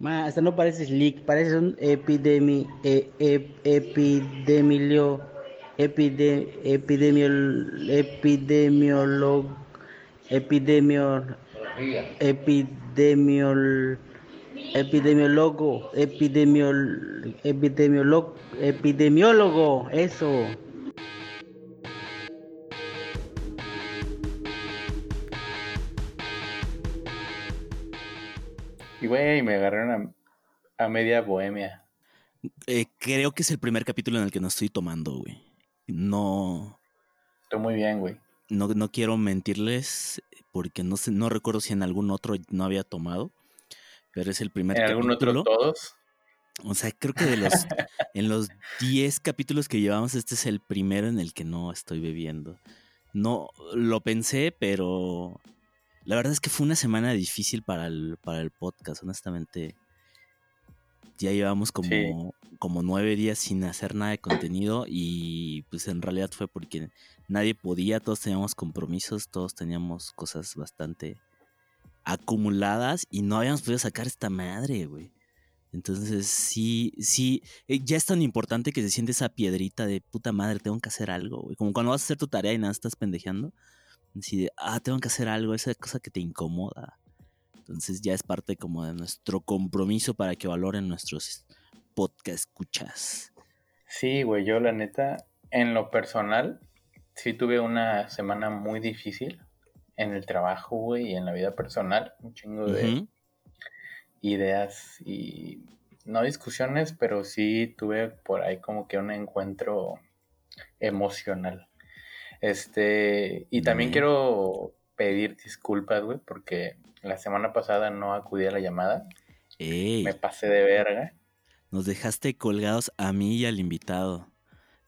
Ma, hasta no parece Slick, parece un epidemi, e, e, epidemio, epide, epidemiol, epidemiolog, epidemio, epidemiol, epidemiólogo, epidemiol, epidemiólogo, epidemiólogo, eso. Y güey, me agarraron a, media bohemia. Eh, creo que es el primer capítulo en el que no estoy tomando, güey. No. Estoy muy bien, güey. No, no quiero mentirles porque no sé, no recuerdo si en algún otro no había tomado. Pero es el primer ¿En algún otro todos? O sea, creo que de los en los 10 capítulos que llevamos, este es el primero en el que no estoy bebiendo. No lo pensé, pero la verdad es que fue una semana difícil para el, para el podcast, honestamente. Ya llevamos como, como nueve días sin hacer nada de contenido y pues en realidad fue porque nadie podía, todos teníamos compromisos, todos teníamos cosas bastante acumuladas y no habíamos podido sacar esta madre, güey. Entonces, sí, sí, eh, ya es tan importante que se siente esa piedrita de puta madre, tengo que hacer algo, güey. Como cuando vas a hacer tu tarea y nada estás pendejeando. Así de, ah, tengo que hacer algo, esa cosa que te incomoda. Entonces ya es parte como de nuestro compromiso para que valoren nuestros podcast escuchas. Sí, güey, yo la neta, en lo personal, sí tuve una semana muy difícil en el trabajo, güey, y en la vida personal. Un chingo de ideas y no discusiones, pero sí tuve por ahí como que un encuentro emocional. Este, y también quiero pedir disculpas, güey, porque la semana pasada no acudí a la llamada. Me pasé de verga. Nos dejaste colgados a mí y al invitado.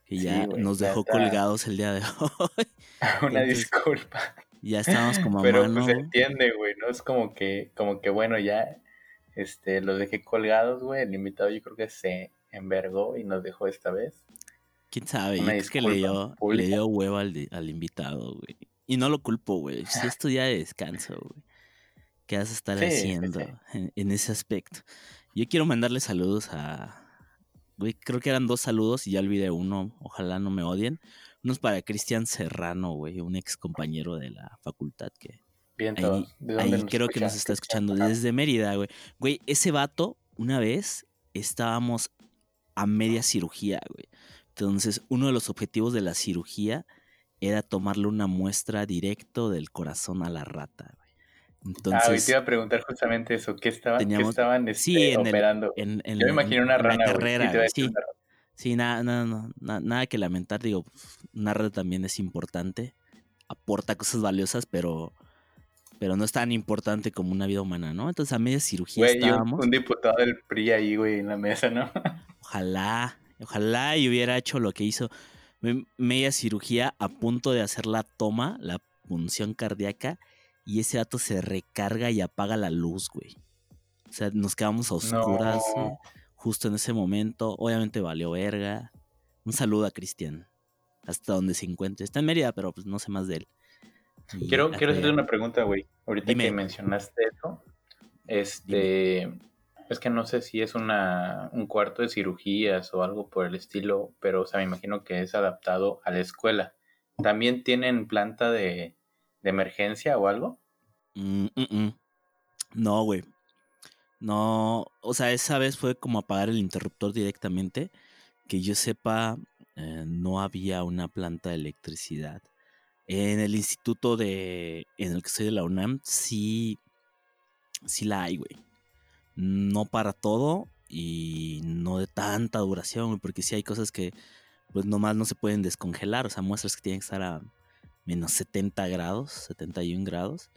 Que ya nos dejó colgados el día de hoy. Una disculpa. Ya estábamos como a Pero pues se entiende, güey, ¿no? Es como que, como que bueno, ya este, los dejé colgados, güey. El invitado yo creo que se envergó y nos dejó esta vez. ¿Quién sabe? es que le dio, le dio huevo al, al invitado, güey. Y no lo culpo, güey. Si esto ya de descanso, güey. ¿Qué vas a estar haciendo En, ese aspecto? Yo quiero mandarle saludos a. Güey, creo que eran dos saludos y ya olvidé uno. Ojalá no me odien. Unos para Cristian Serrano, güey, un ex compañero de la facultad que. Bien, ahí, ¿De ahí creo que nos está escuchando desde Mérida, güey. Güey, ese vato, una vez estábamos a media cirugía, güey. Entonces, uno de los objetivos de la cirugía era tomarle una muestra directo del corazón a la rata. Entonces, ah, te iba a preguntar justamente eso, ¿qué, estaban este, operando? Yo me imaginé una rana. carrera, sí, sí, nada, nada, nada, que lamentar. Digo, una rata también es importante, aporta cosas valiosas, pero pero no es tan importante como una vida humana, ¿no? Entonces a media cirugía güey, estábamos. un diputado del PRI ahí, güey, en la mesa, ¿no? Ojalá, Ojalá y hubiera hecho lo que hizo media cirugía a punto de hacer la toma, la punción cardíaca, y ese dato se recarga y apaga la luz, güey. O sea, nos quedamos a oscuras justo en ese momento. Obviamente valió verga. Un saludo a Cristian. Hasta donde se encuentre. Está en Mérida, pero pues no sé más de él. quiero, quiero hacerle una pregunta, güey. Ahorita que mencionaste eso. Este. Es que no sé si es una, un cuarto de cirugías o algo por el estilo, pero o sea, me imagino que es adaptado a la escuela. ¿También tienen planta de, emergencia o algo? Mm, mm, mm. No, güey. No, o sea, esa vez fue como apagar el interruptor directamente. Que yo sepa, eh, no había una planta de electricidad. En el instituto de, en el que soy de la UNAM, sí, sí la hay, güey no para todo y no de tanta duración, porque si hay cosas que pues nomás no se pueden descongelar, o sea, muestras que tienen que estar a menos 70 grados, 71 grados,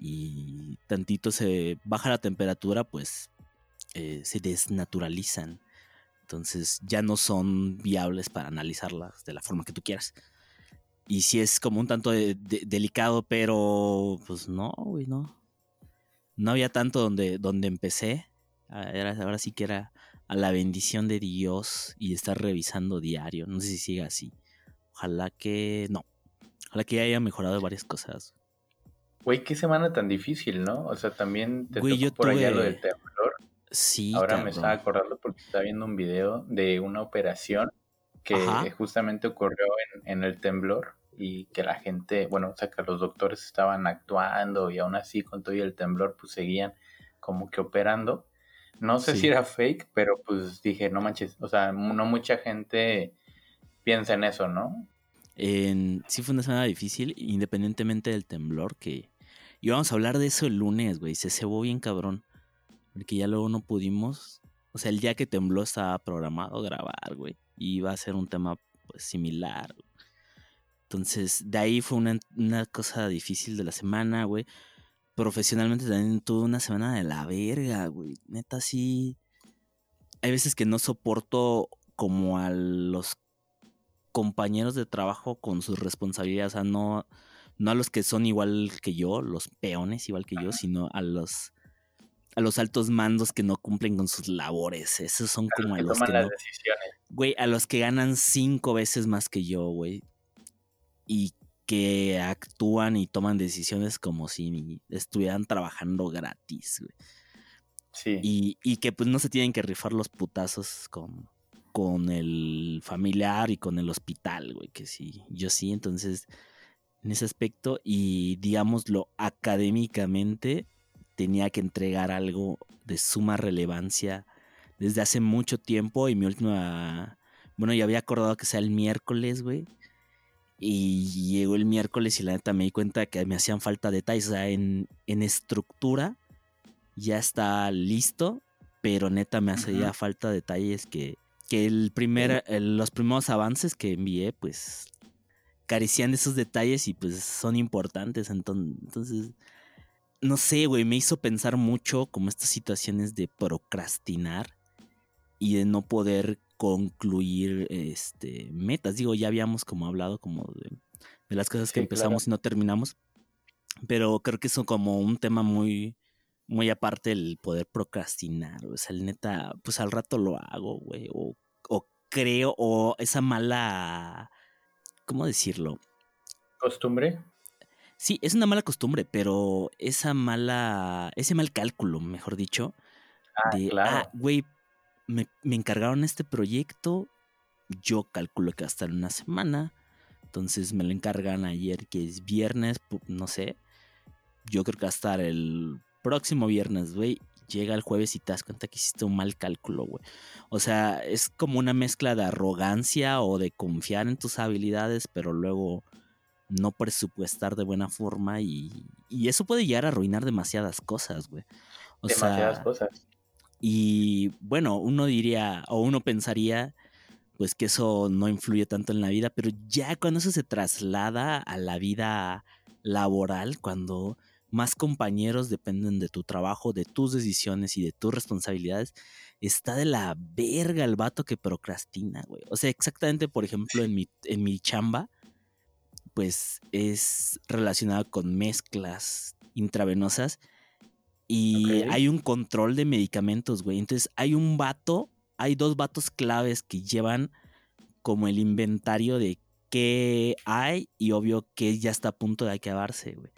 y tantito se baja la temperatura, pues eh, se desnaturalizan. Entonces ya no son viables para analizarlas de la forma que tú quieras. Y si es como un tanto delicado, pero pues no, güey, no no había tanto donde, donde empecé. Ah, ahora sí que era a la bendición de Dios y estar revisando diario. No sé si siga así. Ojalá que no. Ojalá que haya mejorado varias cosas. Güey, qué semana tan difícil, ¿no? O sea, también te Güey, yo por allá lo del temblor. Sí. Ahora me estaba acordando porque estaba viendo un video de una operación que justamente ocurrió en, el temblor y que la gente, bueno, o sea, que los doctores estaban actuando y aún así con todo y el temblor pues seguían como que operando. No sé si era fake, pero pues dije, no manches, o sea, no mucha gente piensa en eso, ¿no? En, sí fue una semana difícil, independientemente del temblor, que íbamos a hablar de eso el lunes, güey, se cebó bien cabrón, porque ya luego no pudimos, o sea, el día que tembló estaba programado grabar, güey, y iba a ser un tema pues similar. Entonces, de ahí fue una, una cosa difícil de la semana, güey profesionalmente también tuve una semana de la verga, güey. Neta, sí. Hay veces que no soporto como a los compañeros de trabajo con sus responsabilidades. O sea, no, no a los que son igual que yo, los peones igual que yo, sino a los a los altos mandos que no cumplen con sus labores. Esos son como a los que, no, Güey, a los que ganan cinco veces más que yo, güey. Y que actúan y toman decisiones como si estuvieran trabajando gratis, güey. Sí. Y, que pues no se tienen que rifar los putazos con, con el familiar y con el hospital, güey, que sí, yo sí, entonces, en ese aspecto, y digámoslo académicamente, tenía que entregar algo de suma relevancia desde hace mucho tiempo y mi última, bueno, ya había acordado que sea el miércoles, güey, y llegó el miércoles y la neta me di cuenta que me hacían falta detalles. O sea, en, estructura ya está listo, pero neta me hacía falta detalles que, que el primer, los primeros avances que envié, pues carecían de esos detalles y pues son importantes. Entonces, no sé, güey, me hizo pensar mucho como estas situaciones de procrastinar y de no poder concluir este, metas. Digo, ya habíamos como hablado como de, las cosas que empezamos y no terminamos, pero creo que eso como un tema muy, muy aparte el poder procrastinar. O sea, el neta, pues al rato lo hago, güey, o, o creo, o esa mala, ¿cómo decirlo? Costumbre. Sí, es una mala costumbre, pero esa mala, ese mal cálculo, mejor dicho, ah, de, claro. ah, güey, me, encargaron este proyecto, yo calculo que hasta una semana, entonces me lo encargan ayer que es viernes, no sé, yo creo que hasta el próximo viernes, güey, llega el jueves y te das cuenta que hiciste un mal cálculo, güey. O sea, es como una mezcla de arrogancia o de confiar en tus habilidades, pero luego no presupuestar de buena forma y, y eso puede llegar a arruinar demasiadas cosas, güey. demasiadas cosas. Y bueno, uno diría o uno pensaría pues que eso no influye tanto en la vida, pero ya cuando eso se traslada a la vida laboral, cuando más compañeros dependen de tu trabajo, de tus decisiones y de tus responsabilidades, está de la verga el vato que procrastina, güey. O sea, exactamente, por ejemplo, en mi, en mi chamba, pues es relacionado con mezclas intravenosas y hay un control de medicamentos, güey. Entonces hay un vato, hay dos vatos claves que llevan como el inventario de qué hay y obvio que ya está a punto de acabarse, güey.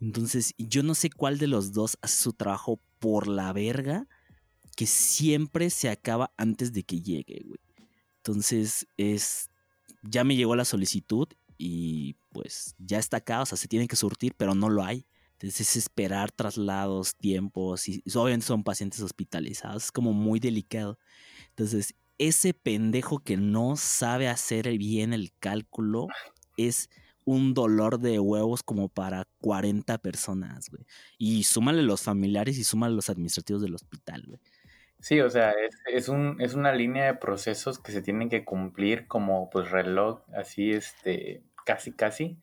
Entonces yo no sé cuál de los dos hace su trabajo por la verga que siempre se acaba antes de que llegue, güey. Entonces es, ya me llegó la solicitud y pues ya está acá, o sea, se tiene que surtir, pero no lo hay. Entonces esperar traslados, tiempos, y obviamente son pacientes hospitalizados, es como muy delicado. Entonces, ese pendejo que no sabe hacer bien el cálculo es un dolor de huevos como para 40 personas, güey. Y súmale los familiares y súmale los administrativos del hospital, güey. Sí, o sea, es, es, un, es una línea de procesos que se tienen que cumplir como pues reloj, así, este, casi, casi.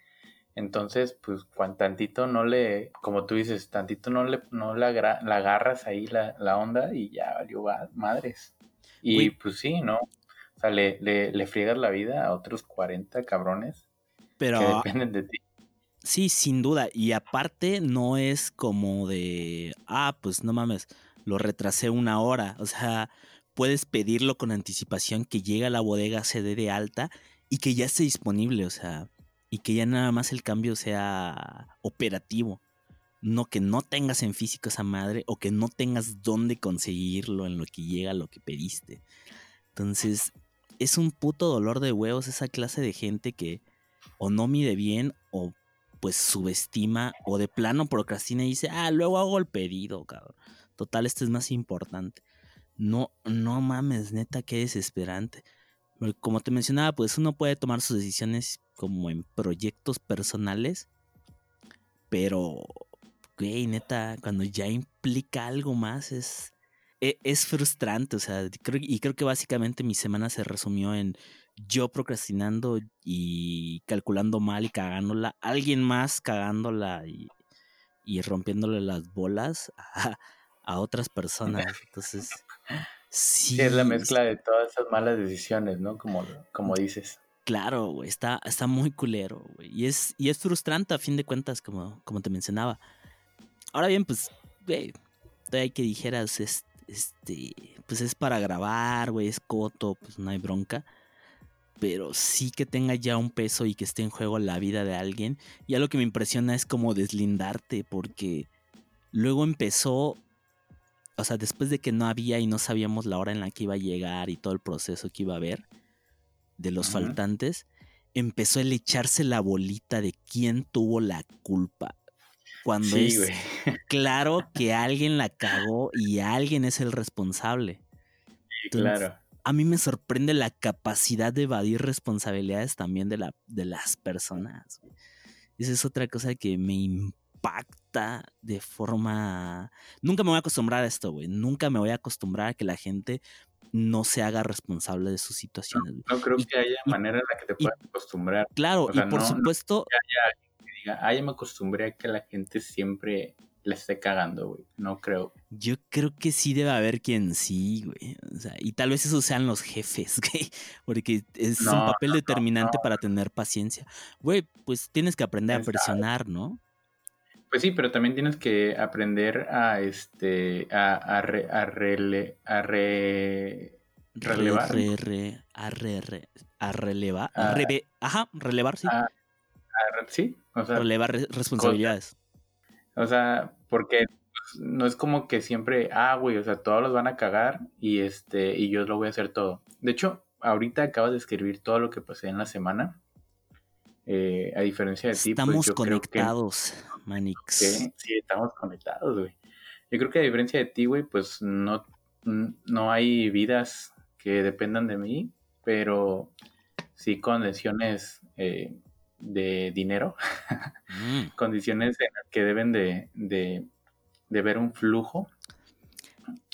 Entonces, pues, cuando tantito no le, como tú dices, tantito no le, no la, la agarras ahí la, la, onda y ya valió madres. Y pues sí, ¿no? O sea, le, le, le, friegas la vida a otros 40 cabrones Pero, que dependen de ti. Sí, sin duda. Y aparte no es como de, ah, pues no mames, lo retrasé una hora. O sea, puedes pedirlo con anticipación que llegue a la bodega, se dé de alta y que ya esté disponible. O sea, y que ya nada más el cambio sea operativo. no que no tengas en físico esa madre o que no tengas dónde conseguirlo en lo que llega lo que pediste. Entonces, es un puto dolor de huevos esa clase de gente que o no mide bien o pues subestima o de plano procrastina y dice, ah, luego hago el pedido, cabrón. Total, este es más importante. No, no mames, neta, qué desesperante. Como te mencionaba, pues uno puede tomar sus decisiones como en proyectos personales, pero güey, neta, cuando ya implica algo más es, e, es, frustrante, o sea, y creo que básicamente mi semana se resumió en yo procrastinando y calculando mal y cagándola, alguien más cagándola y, y rompiéndole las bolas a, a otras personas. Entonces, sí. es la mezcla de todas esas malas decisiones, ¿no? Como, como dices. Claro, está, está muy culero. Y es, y es frustrante a fin de cuentas, como, como te mencionaba. Ahora bien, pues, güey, hay que dijeras, este, pues es para grabar, güey, es coto, pues no hay bronca. Pero sí que tenga ya un peso y que esté en juego la vida de alguien. Y algo que me impresiona es como deslindarte, porque luego empezó, o sea, después de que no había y no sabíamos la hora en la que iba a llegar y todo el proceso que iba a haber de los faltantes, empezó el echarse la bolita de quién tuvo la culpa cuando es claro que alguien la cagó y alguien es el responsable. claro. A mí me sorprende la capacidad de evadir responsabilidades también de, la, de las personas. Esa es otra cosa que me impacta de forma... Nunca me voy a acostumbrar a esto, güey. Nunca me voy a acostumbrar a que la gente no se haga responsable de sus situaciones. No, creo que haya manera en la que te puedas acostumbrar. Claro, y por supuesto diga, ah, me acostumbré a que la gente siempre le esté cagando, güey. No creo. Yo creo que sí debe haber quien sí, güey. O sea, y tal vez esos sean los jefes, güey. Porque es un papel determinante para tener paciencia. Güey, pues tienes que aprender a presionar, ¿no? Pues sí, pero también tienes que aprender a este a, a, re, a, rele, a re, relevar. Re, a, re, a relevar. A, ajá, relevar, sí. sí, o sea, relevar responsabilidades. o sea, porque pues, no es como que siempre, ah, güey, o sea, todos los van a cagar y este, y yo lo voy a hacer todo. De hecho, ahorita acabas de escribir todo lo que pasé en la semana. Eh, a diferencia de ti, pues, estamos conectados, Manix. Sí, estamos conectados, güey. Yo creo que a diferencia de ti, güey, pues no, no hay vidas que dependan de mí, pero sí condiciones eh, de dinero, mm. condiciones en las que deben de, de, ver un flujo.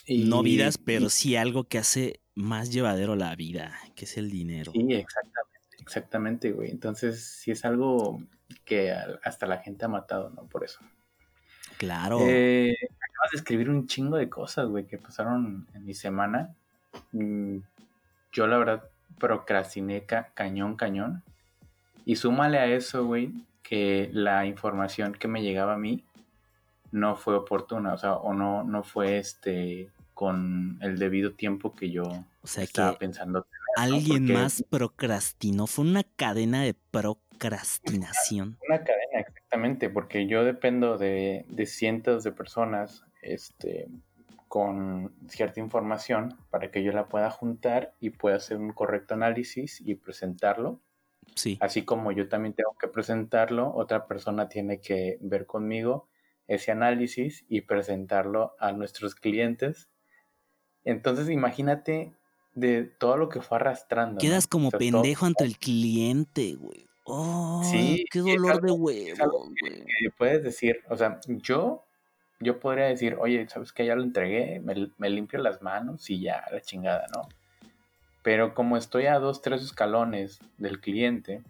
Y, no vidas, pero sí algo que hace más llevadero la vida, que es el dinero. Sí, exactamente, exactamente, güey. Entonces, sí es algo que hasta la gente ha matado, ¿no? Por eso. Claro. Eh, acabas de escribir un chingo de cosas, güey, que pasaron en mi semana. Mm, yo, la verdad, procrastiné cañón, cañón. Y súmale a eso, güey, que la información que me llegaba a mí no fue oportuna, o sea, o no, no fue este con el debido tiempo que yo estaba pensando. Alguien más procrastinó, fue una cadena de procrastinación. Una cadena, exactamente, porque yo dependo de, de cientos de personas este, con cierta información para que yo la pueda juntar y pueda hacer un correcto análisis y presentarlo Así como yo también tengo que presentarlo, otra persona tiene que ver conmigo ese análisis y presentarlo a nuestros clientes. Entonces imagínate de todo lo que fue arrastrando. Quedas como pendejo ante el cliente, güey. Oh, sí, qué dolor de huevo. puedes decir, o sea, yo, yo podría decir, oye, ¿sabes que Ya lo entregué, me, me limpio las manos y ya, la chingada, ¿no? Pero como estoy a dos, tres escalones del cliente,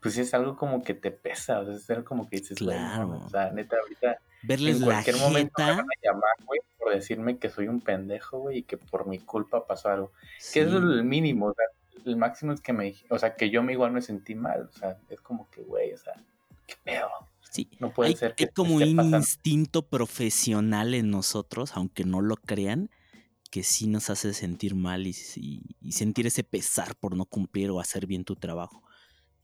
pues es algo como que te pesa, o sea, es algo como que dices, claro. o sea, neta, ahorita Verles en cualquier momento me van a llamar, güey, por decirme que soy un pendejo, güey, y que por mi culpa pasó algo. Que eso es el mínimo, o sea, el máximo es que me, o sea, que yo me igual me sentí mal, o sea, es como que, güey, o sea, qué pedo. Sí, no puede ser que hay como un instinto profesional en nosotros, aunque no lo crean, que sí nos hace sentir mal y, sentir ese pesar por no cumplir o hacer bien tu trabajo,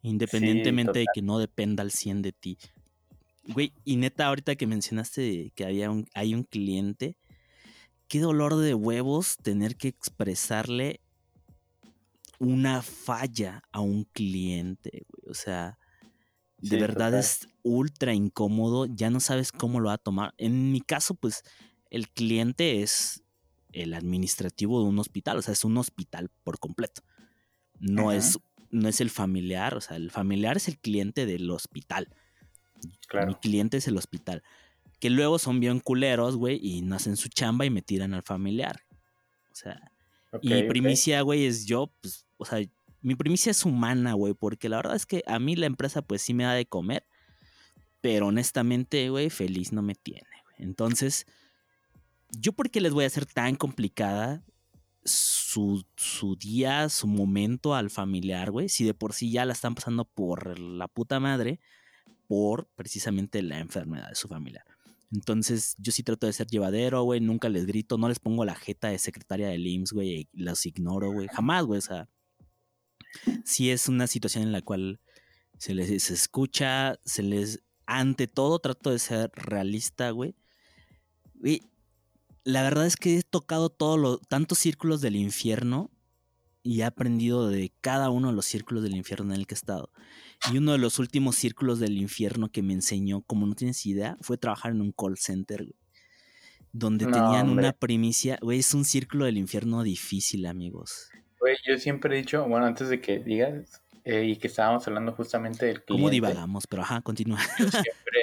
independientemente de que no dependa al 100 de ti. Güey, y neta, ahorita que mencionaste que había un, hay un cliente, qué dolor de huevos tener que expresarle una falla a un cliente, güey. O sea, de verdad es ultra incómodo, ya no sabes cómo lo va a tomar. En mi caso, pues, el cliente es el administrativo de un hospital, o sea, es un hospital por completo. No, es, no es el familiar, o sea, el familiar es el cliente del hospital. Mi cliente es el hospital. Que luego son bien culeros, güey, y no hacen su chamba y me tiran al familiar. O sea, y mi primicia, güey, es yo, pues, o sea, mi primicia es humana, güey, porque la verdad es que a mí la empresa, pues sí me da de comer, pero honestamente, güey, feliz no me tiene. Entonces, ¿yo por qué les voy a hacer tan complicada su, su, día, su momento al familiar, güey? Si de por sí ya la están pasando por la puta madre, por precisamente la enfermedad de su familiar. Entonces, yo sí trato de ser llevadero, güey. Nunca les grito, no les pongo la jeta de secretaria del IMSS, güey. Los ignoro, güey. Jamás, güey. O sea, sí es una situación en la cual se les escucha, se les. Ante todo, trato de ser realista, güey. Y la verdad es que he tocado todos los tantos círculos del infierno y he aprendido de cada uno de los círculos del infierno en el que he estado. Y uno de los últimos círculos del infierno que me enseñó, como no tienes idea, fue trabajar en un call center, güey. Donde tenían una primicia, güey, es un círculo del infierno difícil, amigos. Güey, yo siempre he dicho, bueno, antes de que digas, eh, y que estábamos hablando justamente del cliente. ¿Cómo divagamos? Pero ajá, continúa. Yo siempre,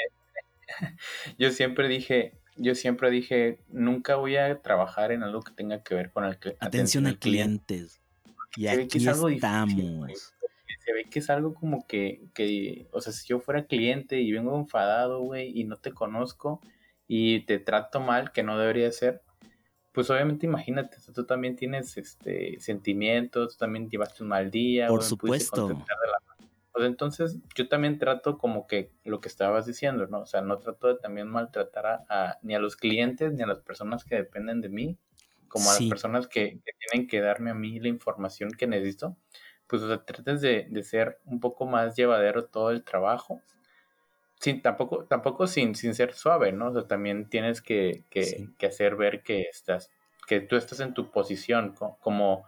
yo siempre dije, yo siempre dije, nunca voy a trabajar en algo que tenga que ver con el atención, atención a clientes. Y aquí estamos se ve que es algo como que, que, o sea, si yo fuera cliente y vengo enfadado, güey, y no te conozco y te trato mal, que no debería ser, pues obviamente imagínate, tú también tienes este sentimientos, tú también llevaste un mal día, por supuesto. Pues entonces yo también trato como que lo que estabas diciendo, ¿no? O sea, no trato de también maltratar a, ni a los clientes ni a las personas que dependen de mí, como a las personas que, que, tienen que darme a mí la información que necesito pues o sea, trates de, ser un poco más llevadero todo el trabajo. Sin, tampoco, tampoco sin, sin ser suave, ¿no? O sea, también tienes que, hacer ver que estás, que tú estás en tu posición como,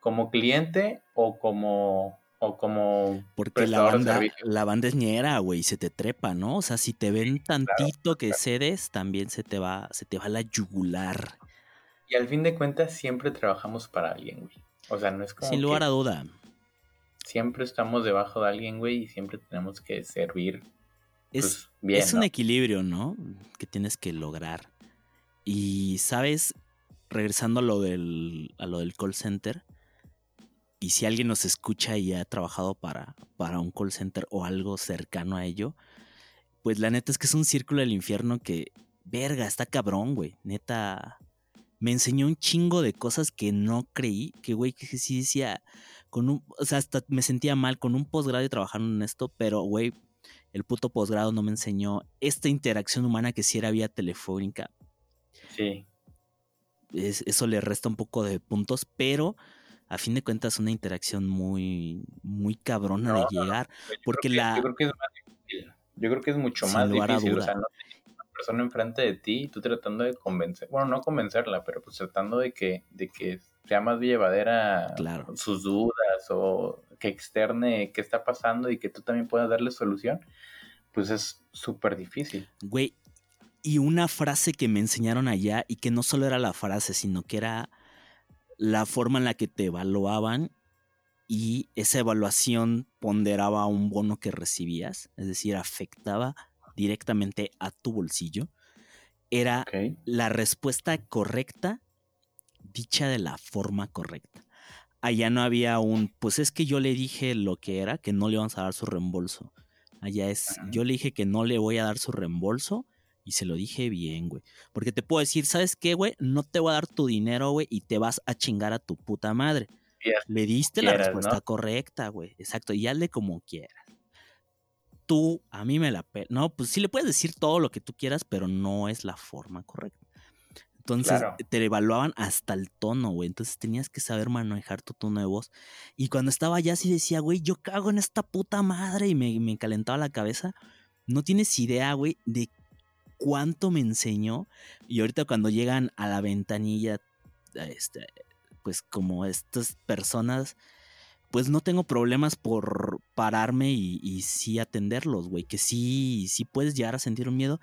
como cliente o como o como porque la banda la banda es ñera güey se te trepa no o sea si te ven tantito que cedes también se te va se te va la yugular y al fin de cuentas siempre trabajamos para alguien güey o sea no es como sin lugar a duda siempre estamos debajo de alguien, güey, y siempre tenemos que servir. Es, pues, bien, es un equilibrio, ¿no? Que tienes que lograr. Y, ¿sabes? Regresando a lo del, a lo del call center, y si alguien nos escucha y ha trabajado para, para un call center o algo cercano a ello, pues la neta es que es un círculo del infierno que, verga, está cabrón, güey. Neta, me enseñó un chingo de cosas que no creí, que, güey, que sí decía, con un, o sea, hasta me sentía mal con un posgrado y trabajando en esto, pero, güey, el puto posgrado no me enseñó esta interacción humana que sí era vía telefónica. Sí. eso le resta un poco de puntos, pero a fin de cuentas una interacción muy, muy cabrona de llegar. porque la... yo creo que es más difícil. Yo creo que es mucho más difícil. O sea, no una persona enfrente de ti y tú tratando de convencer, bueno, no convencerla, pero pues tratando de que, de que sea más llevadera sus dudas o que externe qué está pasando y que tú también puedas darle solución, pues es súper difícil. Güey, y una frase que me enseñaron allá y que no solo era la frase, sino que era la forma en la que te evaluaban y esa evaluación ponderaba un bono que recibías, es decir, afectaba directamente a tu bolsillo, era la respuesta correcta dicha de la forma correcta. Allá no había un, pues es que yo le dije lo que era, que no le vamos a dar su reembolso. Allá es, yo le dije que no le voy a dar su reembolso y se lo dije bien, güey. Porque te puedo decir, ¿sabes qué, güey? No te voy a dar tu dinero, güey, y te vas a chingar a tu puta madre. le diste la respuesta correcta, güey. Exacto, y hazle como quieras. Tú, a mí me la... No, pues sí le puedes decir todo lo que tú quieras, pero no es la forma correcta. Entonces te evaluaban hasta el tono, güey. Entonces tenías que saber manejar tu tono de voz. Y cuando estaba allá sí decía, güey, yo cago en esta puta madre y me, me calentaba la cabeza. No tienes idea, güey, de cuánto me enseñó. Y ahorita cuando llegan a la ventanilla, este, pues como estas personas, pues no tengo problemas por pararme y, sí atenderlos, güey. Que sí, sí puedes llegar a sentir un miedo.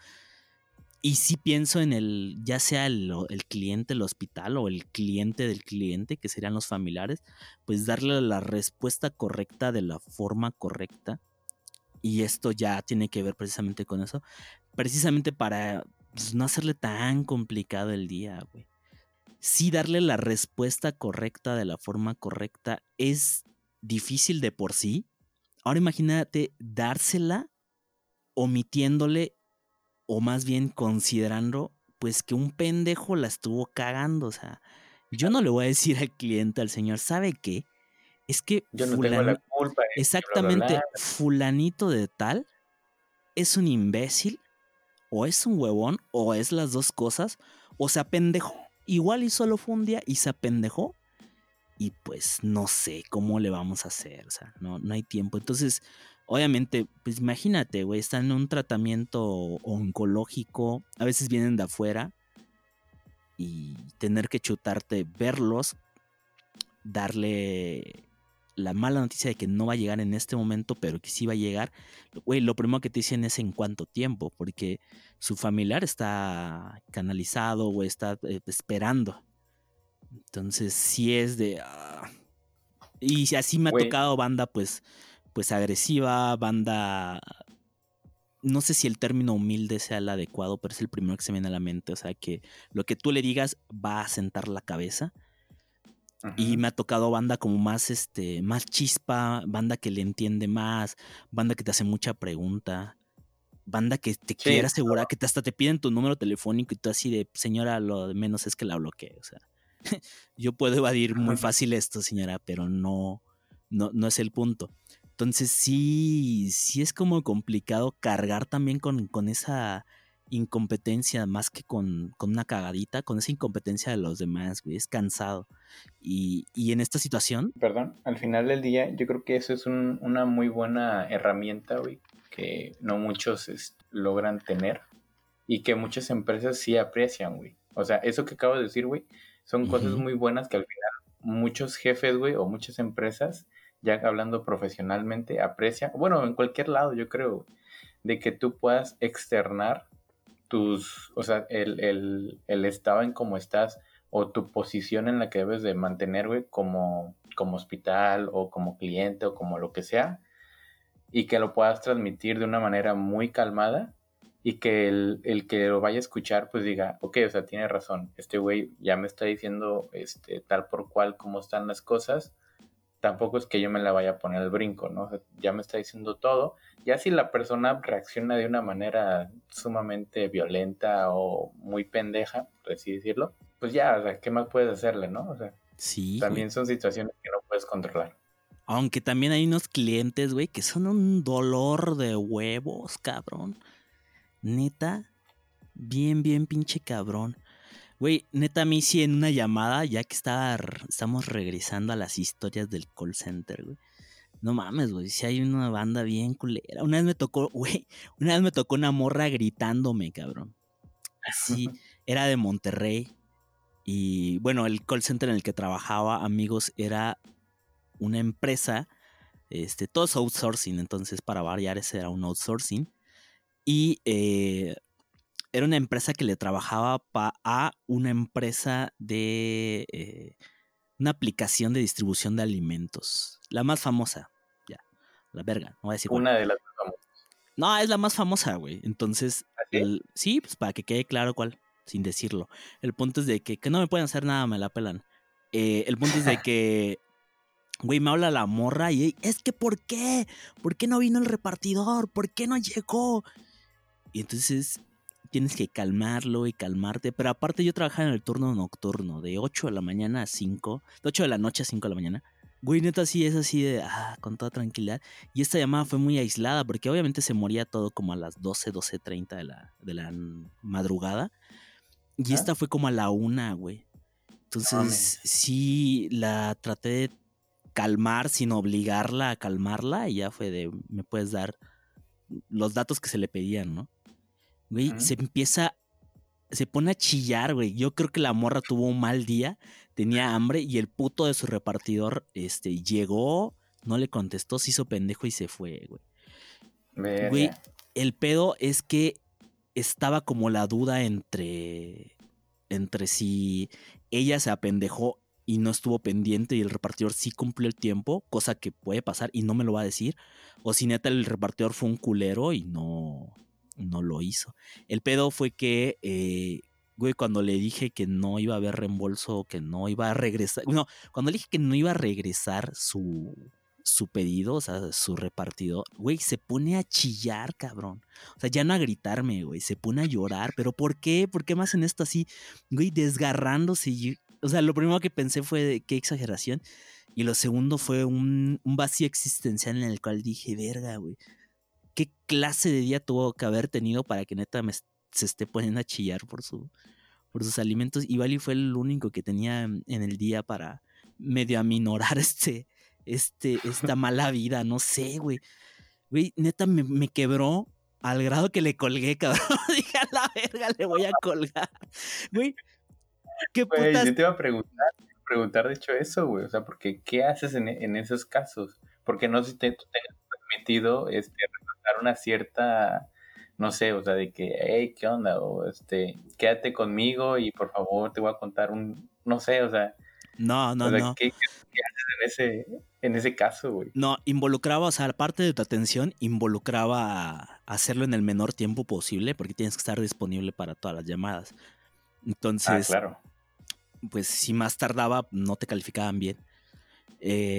Y sí pienso en el, ya sea el, el, cliente del hospital o el cliente del cliente, que serían los familiares, pues darle la respuesta correcta de la forma correcta. Y esto ya tiene que ver precisamente con eso. Precisamente para pues, no hacerle tan complicado el día, güey. Sí darle la respuesta correcta de la forma correcta es difícil de por sí. Ahora imagínate dársela omitiéndole o más bien considerando pues que un pendejo la estuvo cagando, o sea, yo no le voy a decir al cliente, al señor, ¿sabe qué? Es que yo no tengo la culpa. Exactamente, fulanito de tal es un imbécil o es un huevón o es las dos cosas o se apendejó. Igual y solo fue un día y se apendejó y pues no sé cómo le vamos a hacer, o sea, no, no hay tiempo. Entonces, obviamente, pues imagínate, güey, están en un tratamiento oncológico, a veces vienen de afuera y tener que chutarte, verlos, darle la mala noticia de que no va a llegar en este momento, pero que sí va a llegar, güey, lo primero que te dicen es en cuánto tiempo, porque su familiar está canalizado, güey, está eh, esperando. Entonces, sí es de... Ah, y así me ha tocado banda, pues, pues agresiva, banda... No sé si el término humilde sea el adecuado, pero es el primero que se me viene a la mente. O sea, que lo que tú le digas va a sentar la cabeza. Y me ha tocado banda como más, este, más chispa, banda que le entiende más, banda que te hace mucha pregunta, banda que te quiere asegurar, que hasta te piden tu número telefónico y tú así de, señora, lo menos es que la bloquee, o sea. yo puedo evadir muy fácil esto, señora, pero no, no, no es el punto. Entonces sí, sí es como complicado cargar también con, con esa incompetencia más que con, con, una cagadita, con esa incompetencia de los demás, güey, es cansado. Y, y, en esta situación... Perdón, al final del día yo creo que eso es un, una muy buena herramienta, güey, que no muchos logran tener y que muchas empresas sí aprecian, güey. O sea, eso que acabo de decir, güey, son cosas muy buenas que al final muchos jefes, güey, o muchas empresas, ya hablando profesionalmente, aprecian, bueno, en cualquier lado, yo creo, de que tú puedas externar tus, o sea, el, el, el estado en cómo estás o tu posición en la que debes de mantener, güey, como, como hospital o como cliente o como lo que sea, y que lo puedas transmitir de una manera muy calmada y que el, que lo vaya a escuchar pues diga, ok, o sea, tiene razón, este güey ya me está diciendo este, tal por cual cómo están las cosas, tampoco es que yo me la vaya a poner al brinco, ¿no? ya me está diciendo todo, ya si la persona reacciona de una manera sumamente violenta o muy pendeja, por así decirlo, pues ya, o sea, ¿qué más puedes hacerle, no? O sea, sí, también son situaciones que no puedes controlar. Aunque también hay unos clientes, güey, que son un dolor de huevos, cabrón. Neta, bien, bien pinche cabrón. Güey, neta, a mí sí en una llamada, ya que está, estamos regresando a las historias del call center, güey. No mames, güey, si hay una banda bien culera. Una vez me tocó, güey, una vez me tocó una morra gritándome, cabrón. Así, era de Monterrey. Y bueno, el call center en el que trabajaba, amigos, era una empresa, este, todos outsourcing, entonces para variar ese era un outsourcing. Y eh, era una empresa que le trabajaba a una empresa de eh, una aplicación de distribución de alimentos. La más famosa, ya. La verga, no voy a decir. Una de las más famosas. No, es la más famosa, güey. Entonces, ¿Ah, sí, pues para que quede claro cuál, sin decirlo. El punto es de que, que no me pueden hacer nada, me la pelan. Eh, el punto es de que Güey, me habla la morra y es que ¿por qué? ¿Por qué no vino el repartidor? ¿Por qué no llegó? Y entonces tienes que calmarlo y calmarte. Pero aparte yo trabajaba en el turno nocturno, de 8 de la mañana a 5, de 8 de la noche a 5 de la mañana. Güey, neta, así es así de, ah, con toda tranquilidad. Y esta llamada fue muy aislada porque obviamente se moría todo como a las 12, 12.30 de la, de la madrugada. Y esta fue como a la una, güey. Entonces, sí, la traté de calmar sin obligarla a calmarla y ya fue de, me puedes dar los datos que se le pedían, ¿no? Güey, se empieza, se pone a chillar, güey. Yo creo que la morra tuvo un mal día, tenía hambre y el puto de su repartidor, este, llegó, no le contestó, se hizo pendejo y se fue, güey. Güey, el pedo es que estaba como la duda entre, entre si ella se apendejó y no estuvo pendiente y el repartidor sí cumplió el tiempo, cosa que puede pasar y no me lo va a decir, o si neta el repartidor fue un culero y no, no lo hizo. El pedo fue que, eh, güey, cuando le dije que no iba a haber reembolso, que no iba a regresar, no, cuando le dije que no iba a regresar su, su pedido, o sea, su repartidor, güey, se pone a chillar, cabrón. O sea, ya no a gritarme, güey, se pone a llorar. ¿Pero por qué? ¿Por qué más en esto así? Güey, desgarrándose. O sea, lo primero que pensé fue qué exageración. Y lo segundo fue un, vacío existencial en el cual dije, verga, güey. ¿Qué clase de día tuvo que haber tenido para que neta me se esté poniendo a chillar por, su, por sus alimentos? Y Vali fue el único que tenía en el día para medio aminorar este, este, esta mala vida, no sé, güey. Güey, neta me, me quebró al grado que le colgué, cabrón. Dije a la verga, le voy a colgar. Güey, ¿Qué putas? yo te iba a preguntar, preguntar de hecho eso, güey. O sea, porque ¿qué haces en, en esos casos? Porque no sé si te, tú te has permitido este, una cierta, no sé, o sea, de que, hey, ¿qué onda? O este, quédate conmigo y por favor te voy a contar un, no sé, o sea. No, no, no. ¿qué, haces en ese, en ese caso, güey? No, involucraba, o sea, aparte de tu atención, involucraba hacerlo en el menor tiempo posible porque tienes que estar disponible para todas las llamadas. Ah, Entonces, claro. pues si más tardaba, no te calificaban bien.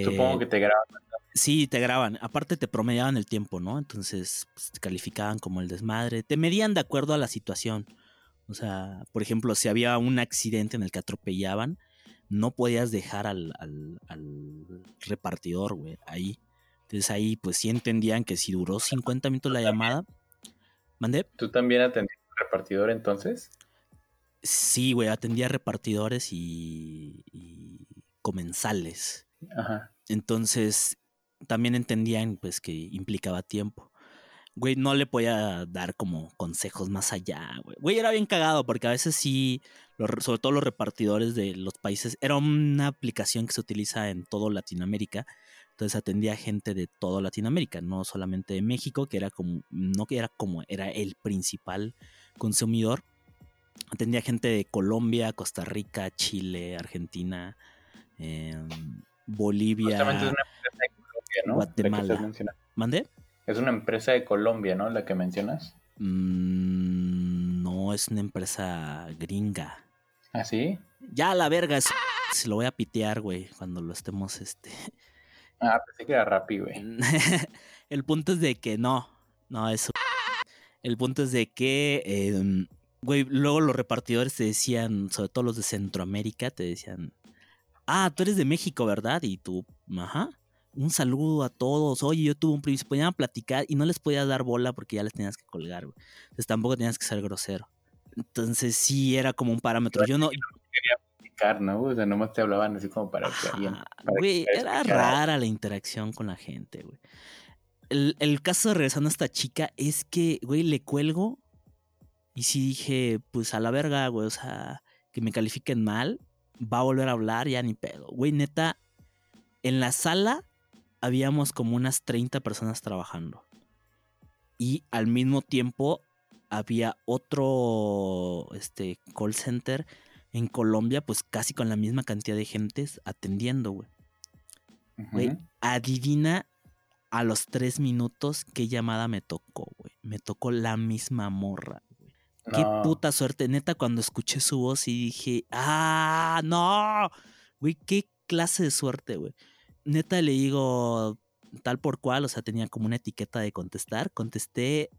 Supongo eh, que te graban. Sí, te graban. Aparte te promediaban el tiempo, ¿no? Entonces pues, te calificaban como el desmadre. Te medían de acuerdo a la situación. O sea, por ejemplo, si había un accidente en el que atropellaban, no podías dejar al, al, al repartidor, güey, ahí. Entonces ahí, pues sí entendían que si duró 50 minutos la llamada. ¿Mandé? ¿Tú también atendías al repartidor entonces? Sí, güey, atendía repartidores y, comensales. Ajá. Entonces, también entendían pues que implicaba tiempo. Güey, no le podía dar como consejos más allá, güey. Era bien cagado porque a veces sí, sobre todo los repartidores de los países, era una aplicación que se utiliza en todo Latinoamérica. Entonces atendía gente de todo Latinoamérica, no solamente de México, que era como, no que era como, era el principal consumidor, Atendía gente de Colombia, Costa Rica, Chile, Argentina, em, Bolivia, Guatemala. ¿Mande? Es una empresa de Colombia, ¿no? La que mencionas. Mm, no, es una empresa gringa. ¿Ah, sí? Ya la verga, se lo voy a pitear, güey, cuando lo estemos, este... Ah, pensé que era Rappi, güey. El punto es de que no, no, eso... El punto es de que em, Güey, luego los repartidores te decían, sobre todo los de Centroamérica, te decían, ah, tú eres de México, ¿verdad? Y tú, ajá, un saludo a todos. Oye, yo tuve un primo, se podían platicar y no les podías dar bola porque ya les tenías que colgar, güey. Entonces tampoco tenías que ser grosero. Entonces sí era como un parámetro. Yo no... Quería platicar, ¿no? O sea, nomás te hablaban así como para que Güey, era rara la interacción con la gente, güey. El, el caso de regresando a esta chica es que, güey, le cuelgo y sí dije, pues a la verga, güey, o sea, que me califiquen mal, va a volver a hablar, ya ni pedo. Güey, neta, en la sala habíamos como unas 30 personas trabajando. Y al mismo tiempo había otro este, call center en Colombia, pues casi con la misma cantidad de gentes atendiendo, güey. Güey, adivina a los tres minutos qué llamada me tocó, güey. Me tocó la misma morra. Qué puta suerte. Neta, cuando escuché su voz y dije, ah, no. Güey, qué clase de suerte, güey. Neta le digo tal por cual, o sea, tenía como una etiqueta de contestar. Contesté,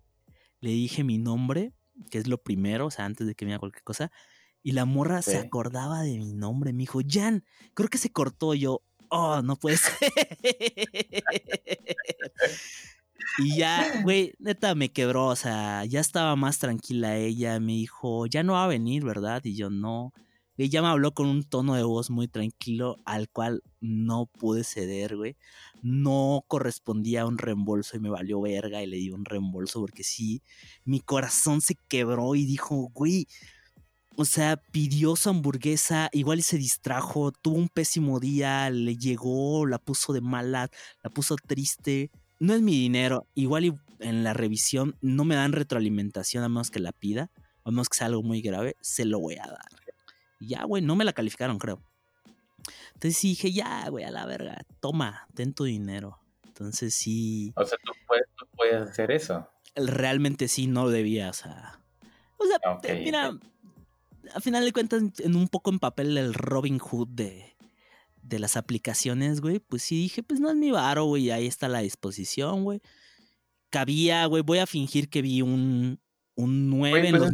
le dije mi nombre, que es lo primero, o sea, antes de que me diga cualquier cosa. Y la morra se acordaba de mi nombre. Me dijo, Jan, creo que se cortó. Yo, oh, no puede ser. Y ya, güey, neta me quebró, o sea, ya estaba más tranquila ella, me dijo, ya no va a venir, ¿verdad? Y yo no. Ella me habló con un tono de voz muy tranquilo al cual no pude ceder, güey. No correspondía a un reembolso y me valió verga y le di un reembolso porque sí, mi corazón se quebró y dijo, güey, o sea, pidió su hamburguesa, igual y se distrajo, tuvo un pésimo día, le llegó, la puso de mala, la puso triste. No es mi dinero, igual y en la revisión no me dan retroalimentación a menos que la pida, a menos que sea algo muy grave, se lo voy a dar. ya, güey, no me la calificaron, creo. Entonces sí dije, ya, güey, a la verga, toma, ten tu dinero. Entonces sí. O sea, tú puedes, puedes hacer eso. Realmente sí, no debía, o sea. O sea, mira, a final de cuentas, en un poco en papel el Robin Hood de, de las aplicaciones, güey, pues sí dije, pues no es mi varo, güey, ahí está la disposición, güey. Cabía, güey, voy a fingir que vi un, un 9 pues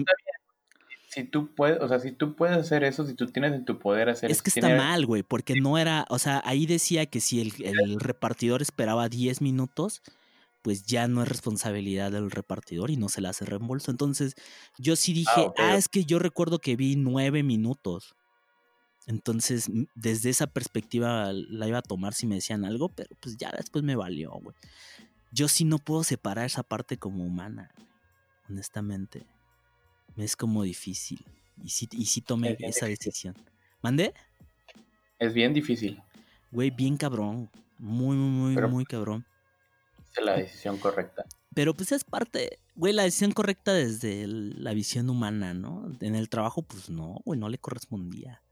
Si tú puedes, o sea, si tú puedes hacer eso, si tú tienes en tu poder hacer eso. Es que está mal, güey, porque no era, o sea, ahí decía que si el, el repartidor esperaba 10 minutos, pues ya no es responsabilidad del repartidor y no se le hace reembolso. Entonces, yo sí dije, ah, ah, es que yo recuerdo que vi nueve minutos. Entonces, desde esa perspectiva la iba a tomar si me decían algo, pero pues ya después me valió, güey. Yo sí no puedo separar esa parte como humana, honestamente. Me es como difícil. Y sí, y sí tomé esa decisión. ¿Mandé? Es bien difícil. Güey, bien cabrón. Muy, muy, muy, muy cabrón la decisión correcta. Pero pues es parte, güey, la decisión correcta desde la visión humana, ¿no? En el trabajo, pues no, güey, no le correspondía.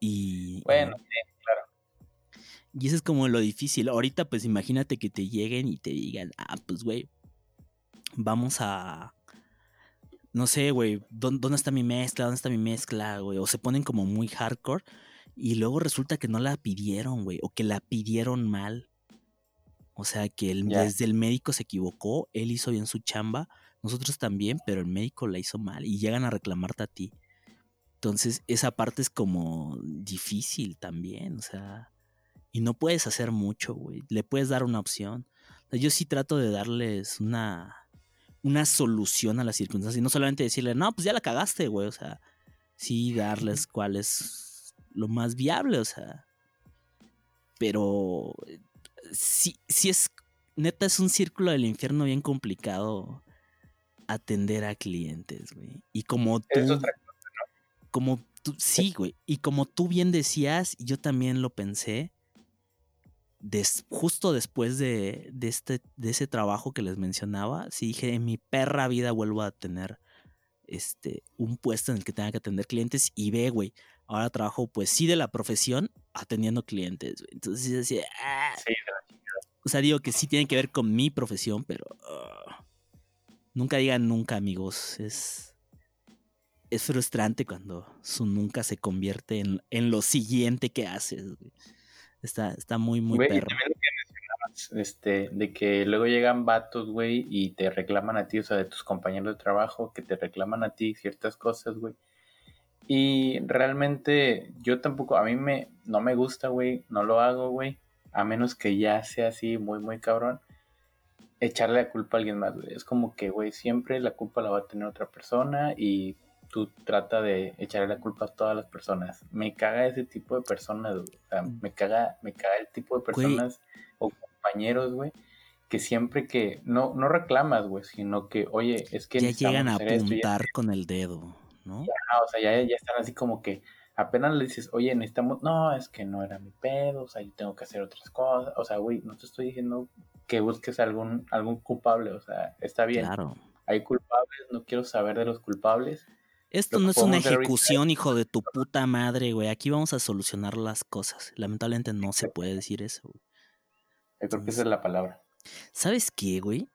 Y. Bueno, sí, claro. Y eso es como lo difícil. Ahorita, pues imagínate que te lleguen y te digan, ah, pues, güey, vamos a. No sé, güey, ¿dónde está mi mezcla? ¿Dónde está mi mezcla, güey? O se ponen como muy hardcore y luego resulta que no la pidieron, güey, o que la pidieron mal. O sea que el, desde el médico se equivocó, él hizo bien su chamba, nosotros también, pero el médico la hizo mal y llegan a reclamarte a ti. Entonces, esa parte es como difícil también, o sea, y no puedes hacer mucho, güey. Le puedes dar una opción. yo sí trato de darles una, una solución a las circunstancias y no solamente decirle, no, pues ya la cagaste, güey, o sea, sí darles cuál es lo más viable, o sea. Pero si es, neta, es un círculo del infierno bien complicado atender a clientes, güey. Y como tú... Como tú, sí, güey. Y como tú bien decías, yo también lo pensé, justo después de, este, de ese trabajo que les mencionaba, sí dije, en mi perra vida vuelvo a tener este, un puesto en el que tenga que atender clientes y ve, güey, ahora trabajo pues sí de la profesión atendiendo clientes, güey. Entonces decía, ah, sí, o sea, digo que sí tiene que ver con mi profesión, pero ah, nunca digan nunca, amigos. Es, es frustrante cuando su nunca se convierte en, en lo siguiente que haces. Está, está muy, muy perro. este, de que luego llegan vatos, güey, y te reclaman a ti, o sea, de tus compañeros de trabajo, que te reclaman a ti ciertas cosas, güey. Y realmente yo tampoco, a mí me, no me gusta, güey, no lo hago, güey a menos que ya sea así muy, muy cabrón, echarle la culpa a alguien más, güey. Es como que, güey, siempre la culpa la va a tener otra persona y tú trata de echarle la culpa a todas las personas. Me caga ese tipo de personas, güey. O sea, me caga, me caga el tipo de personas o compañeros, güey, que siempre que no, no reclamas, güey, sino que, oye, es que ya llegan a apuntar con el dedo, ¿no? o sea, ya, ya están así como que apenas le dices, oye, necesitamos, no, es que no era mi pedo, o sea, yo tengo que hacer otras cosas, o sea, güey, no te estoy diciendo que busques algún, algún culpable, o sea, está bien. Claro. Hay culpables, no quiero saber de los culpables. Esto no es una ejecución, hijo de tu puta madre, güey. Aquí vamos a solucionar las cosas. Lamentablemente no se puede decir eso. Güey. Yo creo que esa es la palabra. ¿Sabes qué, güey?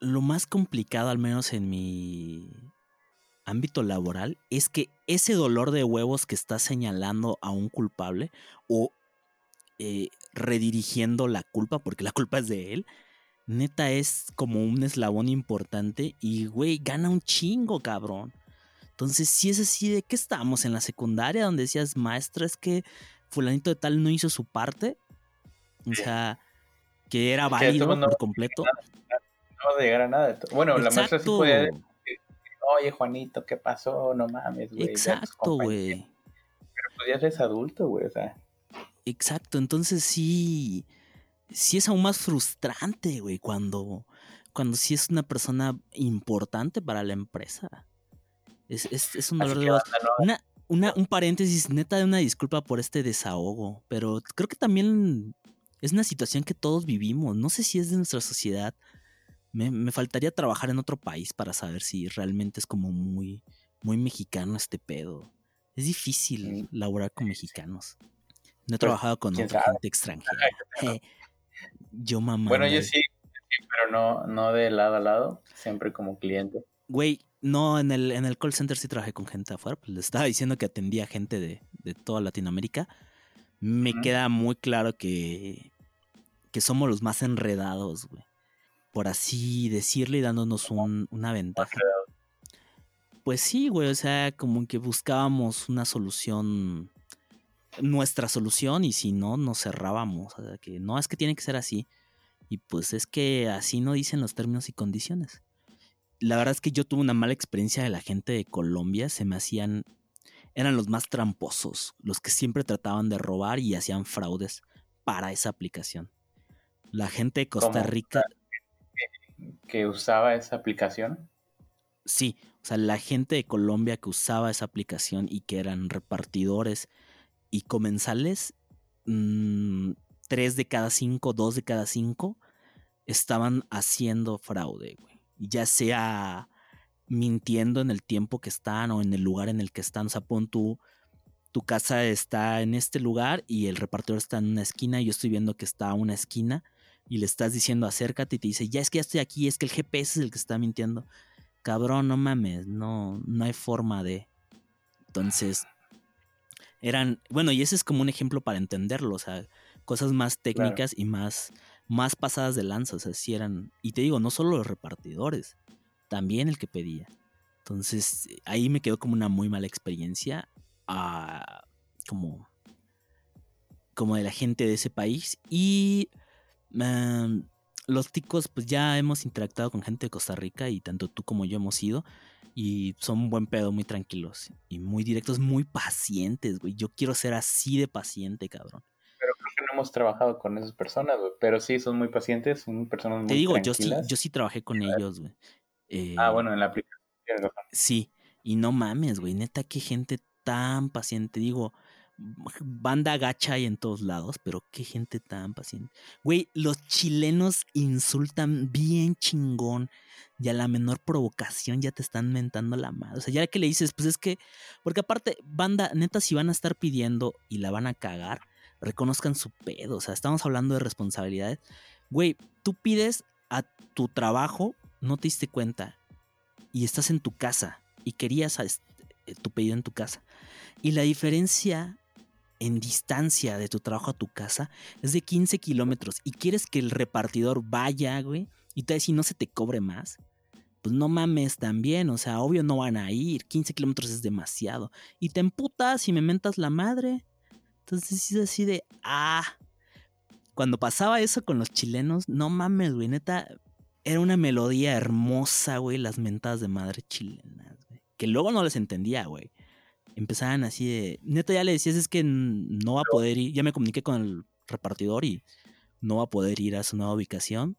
Lo más complicado, al menos en mi ámbito laboral es que ese dolor de huevos que está señalando a un culpable o eh, redirigiendo la culpa, porque la culpa es de él, neta es como un eslabón importante y, güey, gana un chingo, cabrón. Entonces, si es así, ¿de qué estamos? ¿En la secundaria donde decías, maestra, es que fulanito de tal no hizo su parte? O sea, que era válido por completo. No va a llegar a nada. Bueno, la maestra sí puede oye Juanito, ¿qué pasó? No mames, güey. Exacto, güey. pues ya eres adulto, güey, o sea. Exacto, entonces sí, sí es aún más frustrante, güey, cuando, cuando sí es una persona importante para la empresa. Es, es, es un dolor de una, una, un paréntesis, neta, de una disculpa por este desahogo, pero creo que también es una situación que todos vivimos. No sé si es de nuestra sociedad. Me, me faltaría trabajar en otro país para saber si realmente es como muy, muy mexicano este pedo. Es difícil mm. laborar con mexicanos. No he pues, trabajado con otra gente extranjera. yo mamá. Bueno, yo sí, pero no, no de lado a lado, siempre como cliente. Güey, no, en el, en el call center sí trabajé con gente afuera. Pues les estaba diciendo que atendía gente de, de toda Latinoamérica. Me queda muy claro que, que somos los más enredados, güey. Por así decirle y dándonos un, una ventaja. Pues sí, güey, o sea, como que buscábamos una solución, nuestra solución, y si no, nos cerrábamos. O sea, que no es que tiene que ser así. Y pues es que así no dicen los términos y condiciones. La verdad es que yo tuve una mala experiencia de la gente de Colombia. Se me hacían. Eran los más tramposos, los que siempre trataban de robar y hacían fraudes para esa aplicación. La gente de Costa Rica. ¿Que usaba esa aplicación? Sí, o sea, la gente de Colombia que usaba esa aplicación y que eran repartidores y comensales, mm, tres de cada cinco, dos de cada cinco, estaban haciendo fraude, güey. Ya sea mintiendo en el tiempo que están o en el lugar en el que están. O sea, pon tu, tu casa está en este lugar y el repartidor está en una esquina y yo estoy viendo que está a una esquina y le estás diciendo acércate y te dice, ya es que ya estoy aquí, es que el GPS es el que está mintiendo cabrón, no mames, no, no hay forma de. Entonces, eran, bueno, y ese es como un ejemplo para entenderlo, o sea, cosas más técnicas y más, más pasadas de lanza, o sea, si eran, y te digo, no solo los repartidores, también el que pedía. Entonces, ahí me quedó como una muy mala experiencia, ah, como, como de la gente de ese país. Y em, los ticos, pues ya hemos interactuado con gente de Costa Rica y tanto tú como yo hemos ido. Y son buen pedo, muy tranquilos y muy directos, muy pacientes, güey. Yo quiero ser así de paciente, cabrón. Pero creo que no hemos trabajado con esas personas, güey. Pero sí, son muy pacientes, son personas muy Te digo, yo sí, yo sí trabajé con ellos, güey. ah, bueno, en la aplicación. Sí, y no mames, güey. Neta, qué gente tan paciente. Digo, banda gacha hay en todos lados, pero qué gente tan paciente. Güey, los chilenos insultan bien chingón y a la menor provocación ya te están mentando la madre. O sea, ya que le dices, pues es que, porque aparte, banda, neta, si van a estar pidiendo y la van a cagar, reconozcan su pedo. O sea, estamos hablando de responsabilidades. Güey, tú pides a tu trabajo, no te diste cuenta y estás en tu casa y querías eh, tu pedido en tu casa. Y la diferencia en distancia de tu trabajo a tu casa es de 15 kilómetros y quieres que el repartidor vaya, güey, y te si no se te cobre más, pues no mames también, o sea, obvio no van a ir, 15 kilómetros es demasiado. Y te emputas y me mentas la madre. Entonces es así de, ah, cuando pasaba eso con los chilenos, no mames, güey, neta, era una melodía hermosa, güey, las mentadas de madre chilenas, güey. Que luego no les entendía, güey empezaban así de, neta ya le decías es que no va a poder ir, ya me comuniqué con el repartidor y no va a poder ir a su nueva ubicación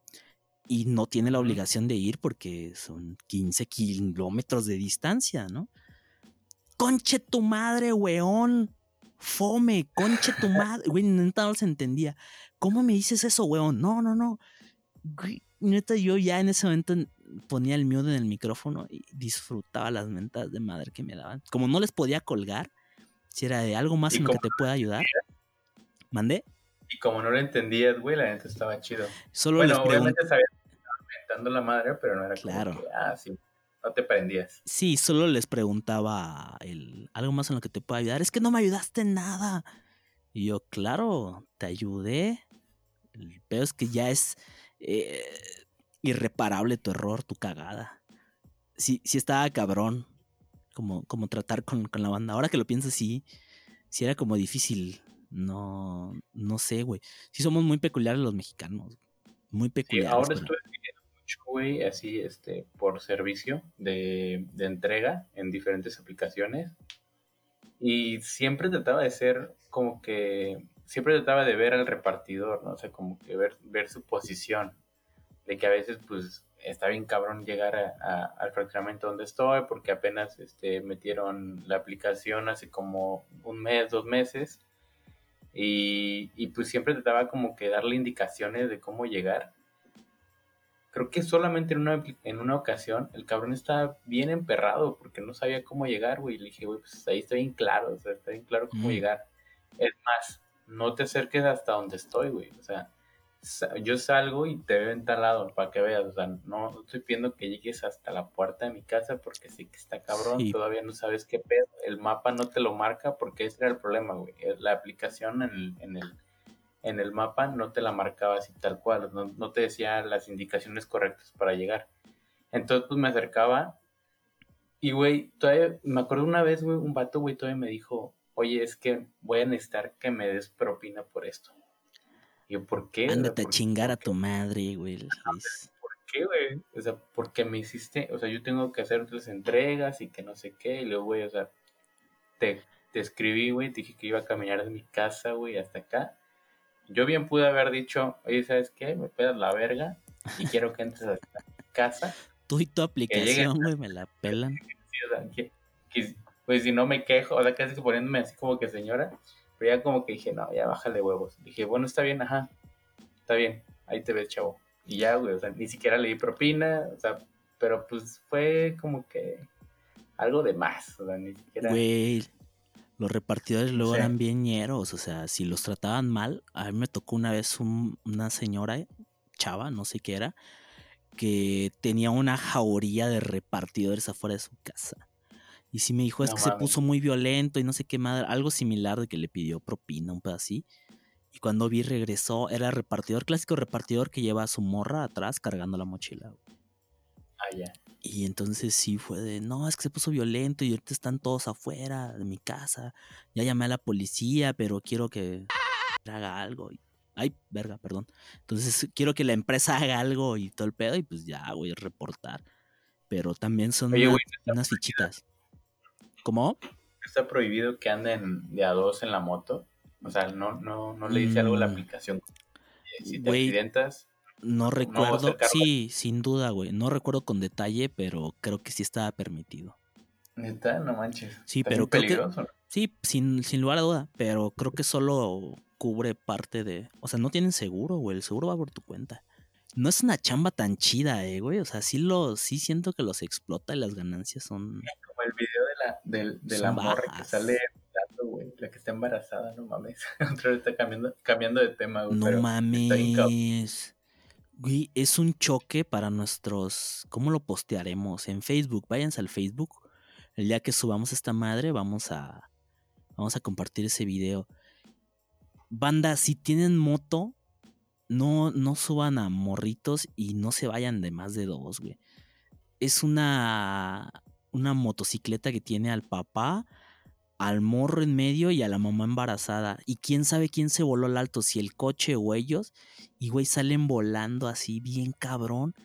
y no tiene la obligación de ir porque son 15 kilómetros de distancia, ¿no? Conche tu madre, weón. Fome, conche tu madre. Güey, neta no se entendía. ¿Cómo me dices eso, weón? No, no, no. neta, yo ya en ese momento ponía el mute en el micrófono y disfrutaba las mentas de madre que me daban. Como no les podía colgar, si era de algo más en lo que te pueda ayudar. ¿Mandé? Y como no lo entendías, güey, la gente estaba chido. Solo bueno, obviamente sabías que estaba mentando la madre, pero no era claro. como que, ah, sí, no te prendías. Sí, solo les preguntaba el, algo más en lo que te pueda ayudar. Es que no me ayudaste en nada. Y yo, claro, te ayudé. El peor es que ya es... Eh, irreparable tu error, tu cagada. Sí, sí estaba cabrón como, como tratar con, la banda. Ahora que lo pienso, sí, sí era como difícil. No, no sé, güey. Sí somos muy peculiares los mexicanos. Muy peculiares. ahora estoy mucho, güey, así, este, por servicio de, de entrega en diferentes aplicaciones. Y siempre trataba de ser como que, siempre trataba de ver al repartidor, ¿no? O sea, como que ver, ver su posición. De que a veces, pues, está bien cabrón llegar al fraccionamiento donde estoy, porque apenas este, metieron la aplicación hace como un mes, dos meses. Y, y pues siempre trataba como que darle indicaciones de cómo llegar creo que solamente en una, en una ocasión el cabrón estaba bien emperrado porque no sabía cómo llegar, güey. Le dije, güey, pues ahí está bien claro, o sea, está bien claro cómo llegar. Es más, no te acerques hasta donde estoy, güey. O sea, yo salgo y te veo entalado para que veas. O sea, no, estoy pidiendo que llegues hasta la puerta de mi casa porque sí que está cabrón. Todavía no sabes qué pedo. El mapa no te lo marca porque ese era el problema, güey. La aplicación en el, en el en el mapa no te la marcaba así tal cual, no, te decía las indicaciones correctas para llegar. Entonces, pues me acercaba y, güey, todavía, me acuerdo una vez, güey, un vato, güey, todavía me dijo, oye, es que voy a necesitar que me des propina por esto. Y yo, ¿por qué? Ándate a chingar a tu madre, güey. ¿Por qué, güey? O sea, porque me hiciste, o sea, yo tengo que hacer otras entregas y que no sé qué, y luego, güey, o sea, te, te escribí, güey, te dije que iba a caminar de mi casa, güey, hasta acá yo bien pude haber dicho, oye, ¿sabes qué? Me pedas la verga y quiero que entres a esta casa. Tú y tu aplicación, güey, me la pelan. pues si no me quejo, o sea, casi que poniéndome así como que señora, pero ya como que dije, no, ya bájale huevos. Dije, bueno, está bien, ajá, está bien, ahí te ves, chavo. Y ya, güey, o sea, ni siquiera le di propina, o sea, pero pues fue como que algo de más, o sea, ni siquiera... Güey, los repartidores luego eran bien ñeros, o sea, si los trataban mal, a mí me tocó una vez una señora, chava, no sé qué era, que tenía una jauría de repartidores afuera de su casa. Y sí me dijo, es que se puso muy violento y no sé qué madre, algo similar de que le pidió propina, un pedacito. Y cuando vi regresó, era repartidor, clásico repartidor que lleva a su morra atrás cargando la mochila. Ah, ya. Y entonces sí fue de, no, es que se puso violento y ahorita están todos afuera de mi casa. Ya llamé a la policía, pero quiero que haga algo. Ay, verga, perdón. Entonces quiero que la empresa haga algo y todo el pedo y pues ya voy a reportar. Pero también son unas fichitas. ¿Cómo? Está prohibido que anden de a dos en la moto. O sea, no, no, no le dice algo la mm. aplicación. Si te accidentas, no recuerdo, sí, sin duda, güey. No recuerdo con detalle, pero creo que sí estaba permitido. Neta, no manches. Sí, pero creo que, sí, sin, sin lugar a duda, pero creo que solo cubre parte de, o sea, no tienen seguro, güey, el seguro va por tu cuenta. No es una chamba tan chida, eh, güey, o sea, sí lo, sí siento que los explota y las ganancias son. Como el video de la, de, la morra que sale güey, la que está embarazada, no mames. Otra vez está cambiando, cambiando de tema, güey. No mames. Güey, es un choque para nuestros. ¿Cómo lo postearemos? En Facebook. Váyanse al Facebook. El día que subamos esta madre, vamos a. Vamos a compartir ese video. Banda, si tienen moto, no, no suban a morritos y no se vayan de más de dos, güey. Es una. Una motocicleta que tiene al papá, al morro en medio y a la mamá embarazada. Y quién sabe quién se voló al alto, si el coche o ellos. Y güey, salen volando así bien cabrón.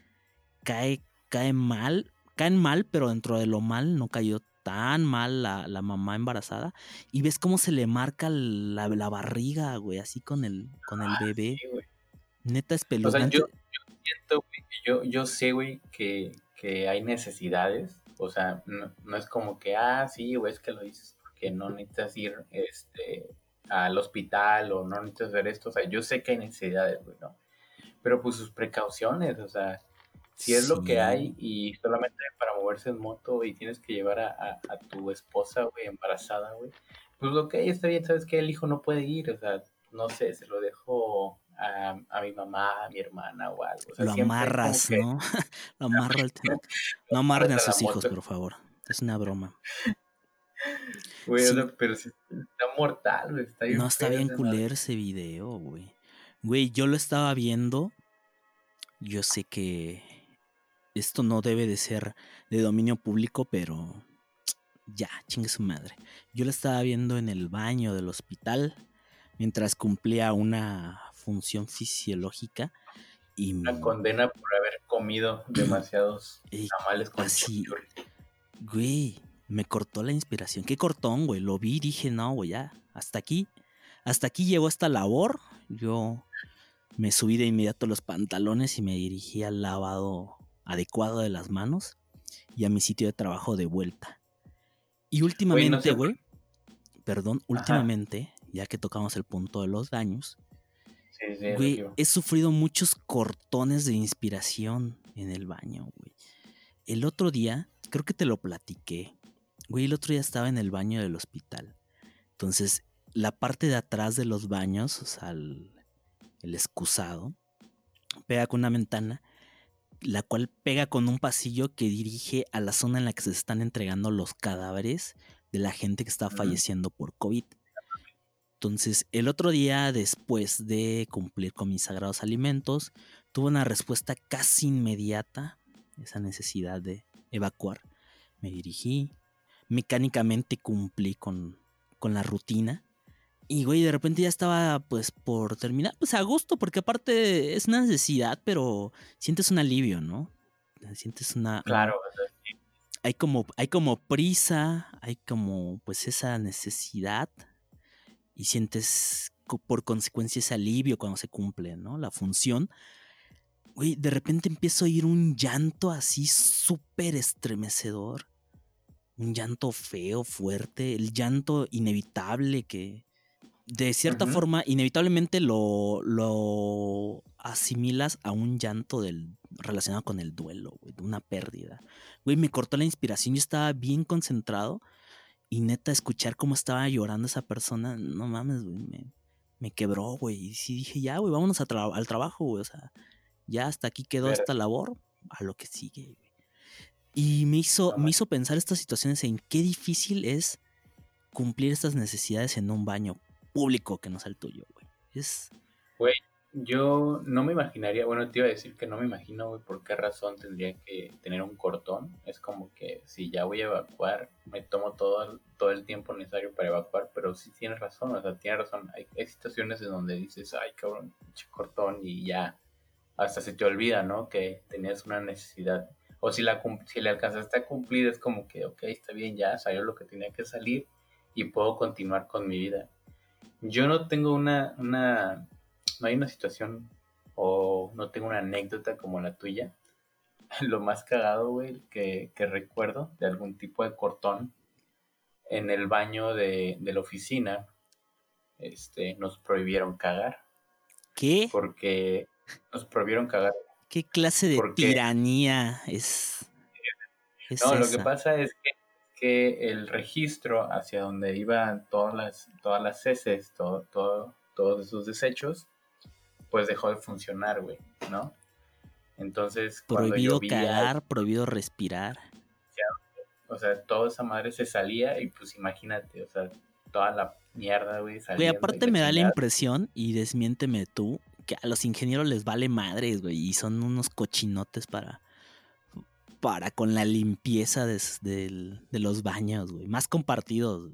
Cae, cae mal. Caen mal, pero dentro de lo mal no cayó tan mal la, mamá embarazada. Y ves cómo se le marca la, barriga, güey, así con el, con el ah, bebé. Neta es peludo. O sea, yo, siento, yo, yo sé, güey, que, que hay necesidades. O sea, no, no, es como que, ah, sí, güey, es que lo dices que no necesitas ir este, al hospital o no necesitas ver esto. O sea, yo sé que hay necesidades, güey, ¿no? Pero pues sus precauciones, o sea, si es lo que hay y solamente para moverse en moto y tienes que llevar a, tu esposa, güey, embarazada, güey, pues lo que hay está bien, sabes que el hijo no puede ir, o sea, no sé, se lo dejo a, mi mamá, a mi hermana o algo. O sea, lo amarras, ¿no? lo amarro al No amarren a sus hijos, por favor. Es una broma. Güey, pero está mortal, Está no, está bien culero ese video, güey. Güey, yo lo estaba viendo. Yo sé que esto no debe de ser de dominio público, pero ya, chingue su madre. Yo lo estaba viendo en el baño del hospital mientras cumplía una función fisiológica. Y una condena por haber comido demasiados tamales con así, Güey, me cortó la inspiración. Qué cortón, güey. Lo vi dije, no, güey, ya, hasta aquí. Hasta aquí llegó esta labor. Yo me subí de inmediato los pantalones y me dirigí al lavado adecuado de las manos y a mi sitio de trabajo de vuelta. Y últimamente, güey, perdón, últimamente, ya que tocamos el punto de los daños, güey, he sufrido muchos cortones de inspiración en el baño, güey. El otro día, creo que te lo platiqué, güey, el otro día estaba en el baño del hospital. Entonces, la parte de atrás de los baños, o sea, el, el excusado, pega con una ventana la cual pega con un pasillo que dirige a la zona en la que se están entregando los cadáveres de la gente que está falleciendo por COVID. Entonces, el otro día, después de cumplir con mis sagrados alimentos, tuve una respuesta casi inmediata, esa necesidad de evacuar. Me dirigí, mecánicamente cumplí con, con la rutina y, güey, de repente ya estaba, pues, por terminar, pues, a gusto, porque aparte es una necesidad, pero sientes un alivio, ¿no? Sientes una... Claro. Hay como, hay como prisa, hay como, pues, esa necesidad y sientes por consecuencia ese alivio cuando se cumple, ¿no? La función. Güey, de repente empiezo a oír un llanto así súper estremecedor. Un llanto feo, fuerte, el llanto inevitable que, de cierta forma, inevitablemente lo, lo asimilas a un llanto del, relacionado con el duelo, güey, de una pérdida. Güey, me cortó la inspiración, yo estaba bien concentrado y neta, escuchar cómo estaba llorando esa persona, no mames, güey, me, me quebró, güey. Y sí dije, ya, güey, vámonos al trabajo, güey, o sea, ya hasta aquí quedó esta labor, a lo que sigue. Y me hizo, me hizo pensar estas situaciones en qué difícil es cumplir estas necesidades en un baño público que no sea el tuyo, güey. Es... Güey, yo no me imaginaría, bueno, te iba a decir que no me imagino, güey, por qué razón tendría que tener un cortón. Es como que si ya voy a evacuar, me tomo todo, todo el tiempo necesario para evacuar, pero sí tienes razón, o sea, tienes razón. Hay, situaciones en donde dices, ay, cabrón, cortón, y ya hasta se te olvida, ¿no? Que tenías una necesidad. O si, la, si le alcanzaste a cumplir, es como que, ok, está bien, ya salió lo que tenía que salir y puedo continuar con mi vida. Yo no tengo una, una, no hay una situación o no tengo una anécdota como la tuya. Lo más cagado, güey, que, que recuerdo de algún tipo de cortón en el baño de, de la oficina, este, nos prohibieron cagar. ¿Qué? Porque nos prohibieron cagar. ¿Qué clase de tiranía es? no, lo que pasa es que que el registro hacia donde iban todas las, todas las heces, todo, todo, todos esos desechos, pues dejó de funcionar, güey, ¿no? Entonces, prohibido cagar, prohibido respirar. o sea, toda esa madre se salía y pues imagínate, o sea, toda la mierda, güey, Güey, aparte me da la impresión, y desmiénteme tú, que a los ingenieros les vale madres, güey, y son unos cochinotes para para con la limpieza de, los baños, güey. Más compartidos.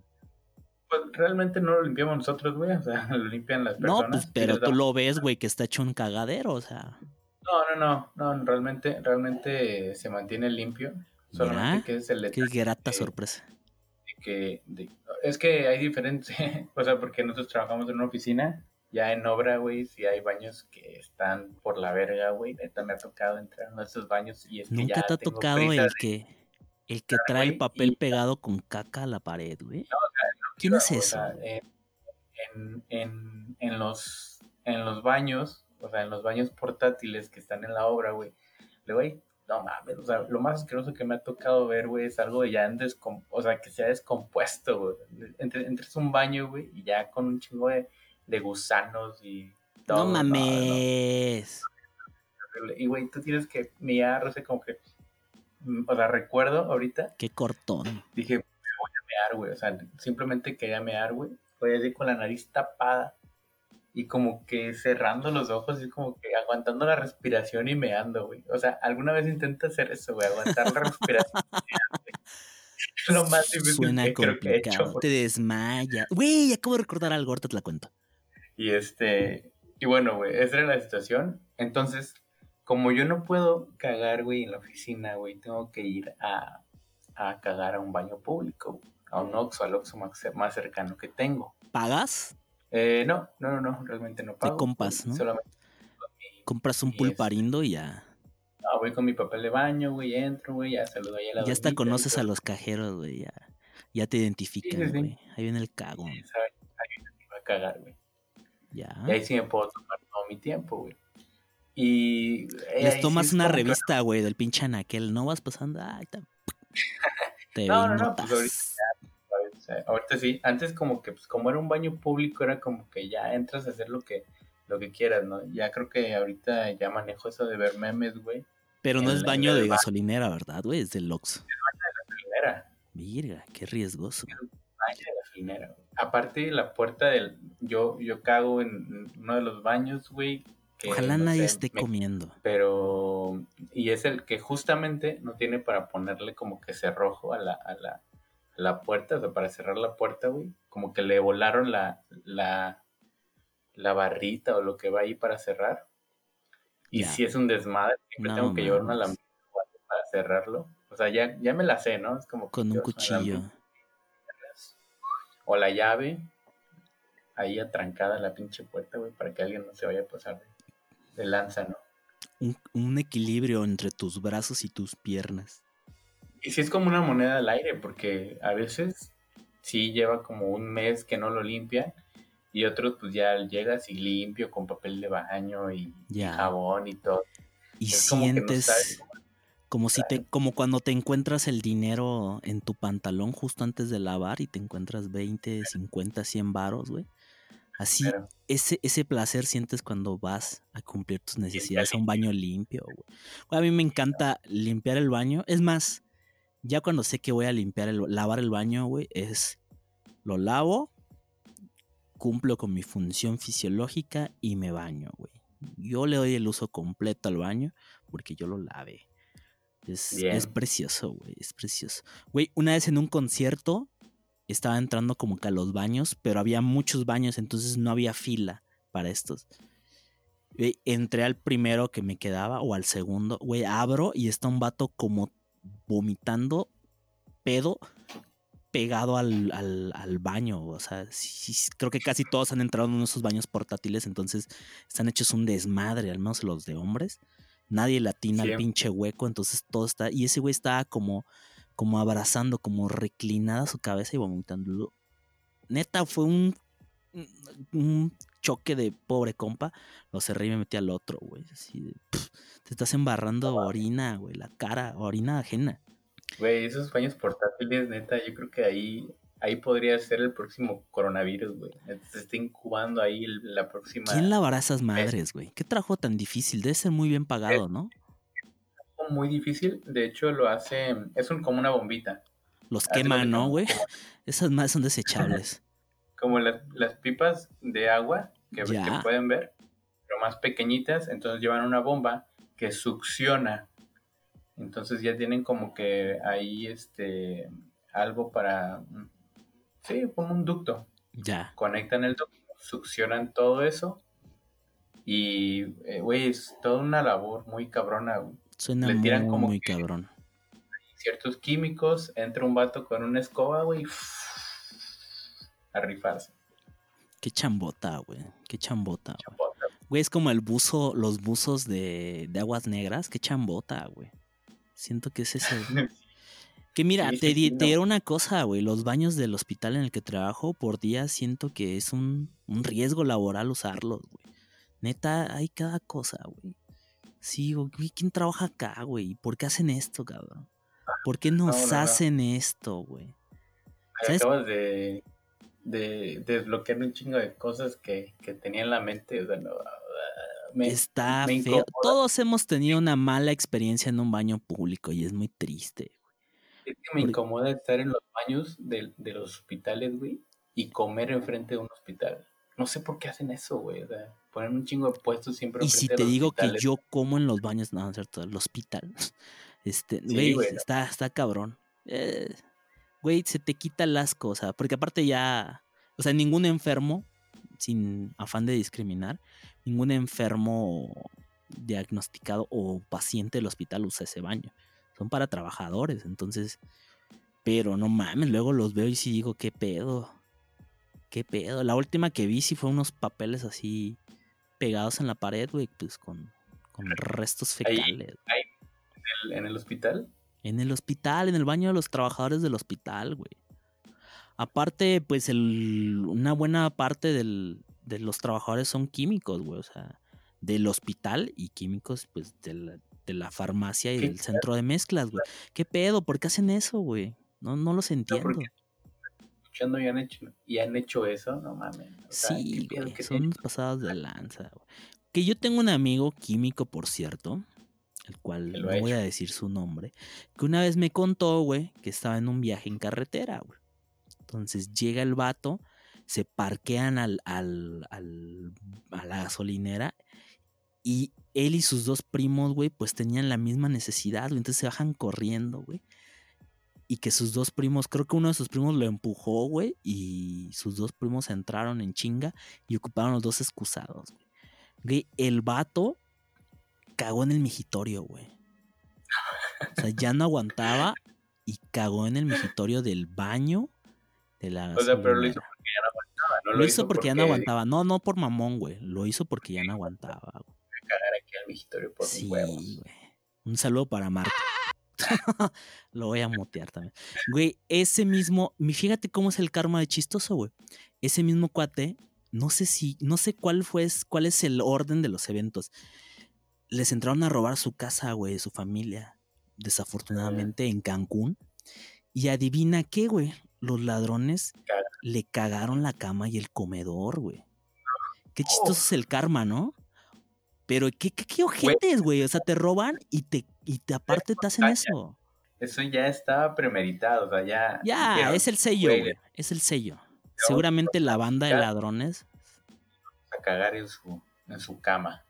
Pues realmente no lo limpiamos nosotros, güey. O sea, lo limpian las personas. No, pues, pero tú lo ves, güey, que está hecho un cagadero, o sea. No, no, no, no, realmente, realmente se mantiene limpio. Solamente que es el Qué grata sorpresa. que, es que hay diferentes, o sea, porque nosotros trabajamos en una oficina ya en obra, güey, si hay baños que están por la verga, güey. Neta me ha tocado entrar en esos baños y es ¿Nunca te ha tocado el que el que trae el papel pegado con caca a la pared, güey? No, o sea, ¿Quién es eso? en, en, en, los, en los baños, o sea, en los baños portátiles que están en la obra, güey. Luego hay no mames, o sea, lo más asqueroso que me ha tocado ver, güey, es algo ya en o sea, que se ha descompuesto, güey. Entres un baño, güey, y ya con un chingo de, de gusanos y todo. No mames. Y güey, tú tienes que mirar, o sea, como que. Mm, o sea, recuerdo ahorita. Qué cortón. Dije, me voy a mear, güey. O sea, simplemente quería mear, güey. Voy así con la nariz tapada y como que cerrando los ojos y como que aguantando la respiración y meando, güey. O sea, alguna vez intenta hacer eso, güey, aguantar la respiración. lo más difícil Suena que complicado. Creo que he hecho, Te desmaya. Güey, acabo de recordar algo, ahorita te la cuento. Y este, y bueno, güey, esa era la situación. Entonces, como yo no puedo cagar, güey, en la oficina, güey, tengo que ir a, a cagar a un baño público, a un Oxxo, al Oxxo más, cercano que tengo. ¿Pagas? Eh, no, no, no, realmente no pago. Te compas, ¿no? Solamente Compras un pulparindo y ya. No, voy con mi papel de baño, güey, entro, güey, ya saludo ahí a la Ya hasta conoces a los cajeros, güey, ya, ya te identifican, güey. Ahí viene el cagón. Ahí viene a cagar, güey. Ya. Y ahí sí me puedo tomar todo mi tiempo, güey. Y. Les tomas una revista, güey, del pinche anaquel, ¿no? Vas pasando. Ay, te no, no, no, pues ahorita, ahorita sí. Antes, como que, pues, como era un baño público, era como que ya entras a hacer lo que, lo que quieras, ¿no? Ya creo que ahorita ya manejo eso de ver memes, güey. Pero no es baño de gasolinera, ¿verdad, güey? Es del Ox. Es baño de gasolinera. Mira, qué riesgoso. Es baño de gasolinera. Aparte, la puerta del. Yo, yo cago en uno de los baños, güey, Ojalá nadie esté comiendo. Pero, y es el que justamente no tiene para ponerle como que cerrojo a la, a la, la puerta, o sea, para cerrar la puerta, güey. Como que le volaron la, la, la barrita o lo que va ahí para cerrar. Y si es un desmadre, siempre tengo que llevar una lámpara para cerrarlo. O sea, ya, ya me la sé, ¿no? Es como con un cuchillo. O la llave ahí atrancada la pinche puerta, güey, para que alguien no se vaya a pasar de lanza, ¿no? Un, equilibrio entre tus brazos y tus piernas. Y si es como una moneda al aire, porque a veces sí lleva como un mes que no lo limpia y otros pues ya llegas y limpio con papel de baño y jabón y todo. Y sientes como, si te como cuando te encuentras el dinero en tu pantalón justo antes de lavar y te encuentras 20, 50, 100 varos, güey. Así, ese, ese placer sientes cuando vas a cumplir tus necesidades a un baño limpio, güey. A mí me encanta limpiar el baño. Es más, ya cuando sé que voy a limpiar el, lavar el baño, güey, es lo lavo, cumplo con mi función fisiológica y me baño, güey. Yo le doy el uso completo al baño porque yo lo lavé. Es, es precioso, güey, es precioso. Güey, una vez en un concierto estaba entrando como que a los baños, pero había muchos baños, entonces no había fila para estos. entré al primero que me quedaba o al segundo, güey, abro y está un vato como vomitando pedo pegado al, baño. O sea, creo que casi todos han entrado en esos baños portátiles, entonces están hechos un desmadre, al menos los de hombres. Nadie latina al pinche hueco, entonces todo está. Y ese güey estaba como como abrazando, como reclinada su cabeza y vomitando. Neta, fue un, un choque de pobre compa. Lo cerré y me metí al otro, güey. Así te estás embarrando orina, güey, la cara, orina ajena. Güey, esos baños portátiles, neta, yo creo que ahí, ahí podría ser el próximo coronavirus, güey. Se está incubando ahí la próxima. ¿Quién lavará esas madres, güey? ¿Qué trabajo tan difícil? Debe ser muy bien pagado, ¿no? muy difícil. De hecho, lo hace. Es un, como una bombita. Los queman, ¿no, güey? Esas más son desechables. como las, pipas de agua que, pueden ver, pero más pequeñitas. Entonces llevan una bomba que succiona. Entonces ya tienen como que ahí este algo para. Sí, como un ducto. Ya. Conectan el ducto, succionan todo eso. Y, eh, güey, es toda una labor muy cabrona. Suena muy, como muy cabrón. Ciertos químicos, entra un vato con una escoba, güey, a rifarse. Qué chambota, güey. Qué chambota. Güey, es como el buzo, los buzos de, aguas negras. Qué chambota, güey. Siento que es eso. que mira, te, diré una cosa, güey. Los baños del hospital en el que trabajo por día siento que es un, un riesgo laboral usarlos, güey. Neta, hay cada cosa, güey. Sí, güey, ¿quién trabaja acá, güey? ¿Por qué hacen esto, cabrón? ¿Por qué nos hacen esto, güey? Acabas de, de, desbloquear un chingo de cosas que, tenía en la mente. O sea, no, Está feo. Todos hemos tenido una mala experiencia en un baño público y es muy triste, güey. Es que me incomoda estar en los baños de, de los hospitales, güey, y comer enfrente de un hospital. No sé por qué hacen eso, güey. O sea, ponen un chingo de puestos siempre. Y si te digo que yo como en los baños, no, cierto, el hospital. Este, güey, está, está cabrón. Eh, güey, se te quita las cosas. Porque aparte ya, o sea, ningún enfermo, sin afán de discriminar, ningún enfermo diagnosticado o paciente del hospital usa ese baño. Son para trabajadores. Entonces, Pero no mames, luego los veo y sí digo, ¿qué pedo? ¿Qué pedo? La última que vi sí fue unos papeles así pegados en la pared, güey, pues con, con restos fecales. ¿En, el, hospital? En el hospital, en el baño de los trabajadores del hospital, güey. Aparte, pues el, una buena parte del, de los trabajadores son químicos, güey. O sea, del hospital y químicos, pues, de la, de la farmacia y del centro de mezclas, güey. ¿Qué pedo? ¿Por qué hacen eso, güey? No, no los entiendo. escuchando y han hecho, y han hecho eso, no mames. sí, güey, son pasados de lanza, güey. Que yo tengo un amigo químico, por cierto, el cual no voy a decir su nombre, que una vez me contó, güey, que estaba en un viaje en carretera, güey. Entonces llega el vato, se parquean al, al, al, a la gasolinera y él y sus dos primos, güey, pues tenían la misma necesidad, güey. Entonces se bajan corriendo, güey. Y que sus dos primos, creo que uno de sus primos lo empujó, güey. Y sus dos primos entraron en chinga y ocuparon los dos excusados, güey. Güey, el vato cagó en el migitorio, güey. O sea, ya no aguantaba y cagó en el migitorio del baño de la. O sea, pero lo hizo porque ya no aguantaba, ¿no? Lo, hizo, porque, ya no aguantaba. No, no por mamón, güey. Lo hizo porque ya no aguantaba, güey migitorio por sí, huevos. Un saludo para Marta. Lo voy a mutear también. Güey, ese mismo, fíjate cómo es el karma de chistoso, güey. Ese mismo cuate, no sé si, no sé cuál fue, cuál es el orden de los eventos. Les entraron a robar su casa, güey, su familia, desafortunadamente en Cancún. Y adivina qué, güey, los ladrones le cagaron la cama y el comedor, güey. Qué chistoso es el karma, ¿no? Pero qué, qué, qué ojetes, güey. O sea, te roban y te, y te aparte te hacen eso. Eso ya estaba premeditado, o sea, ya. Ya, es el sello, güey. Es el sello. Seguramente la banda de ladrones. A cagar en su, en su cama.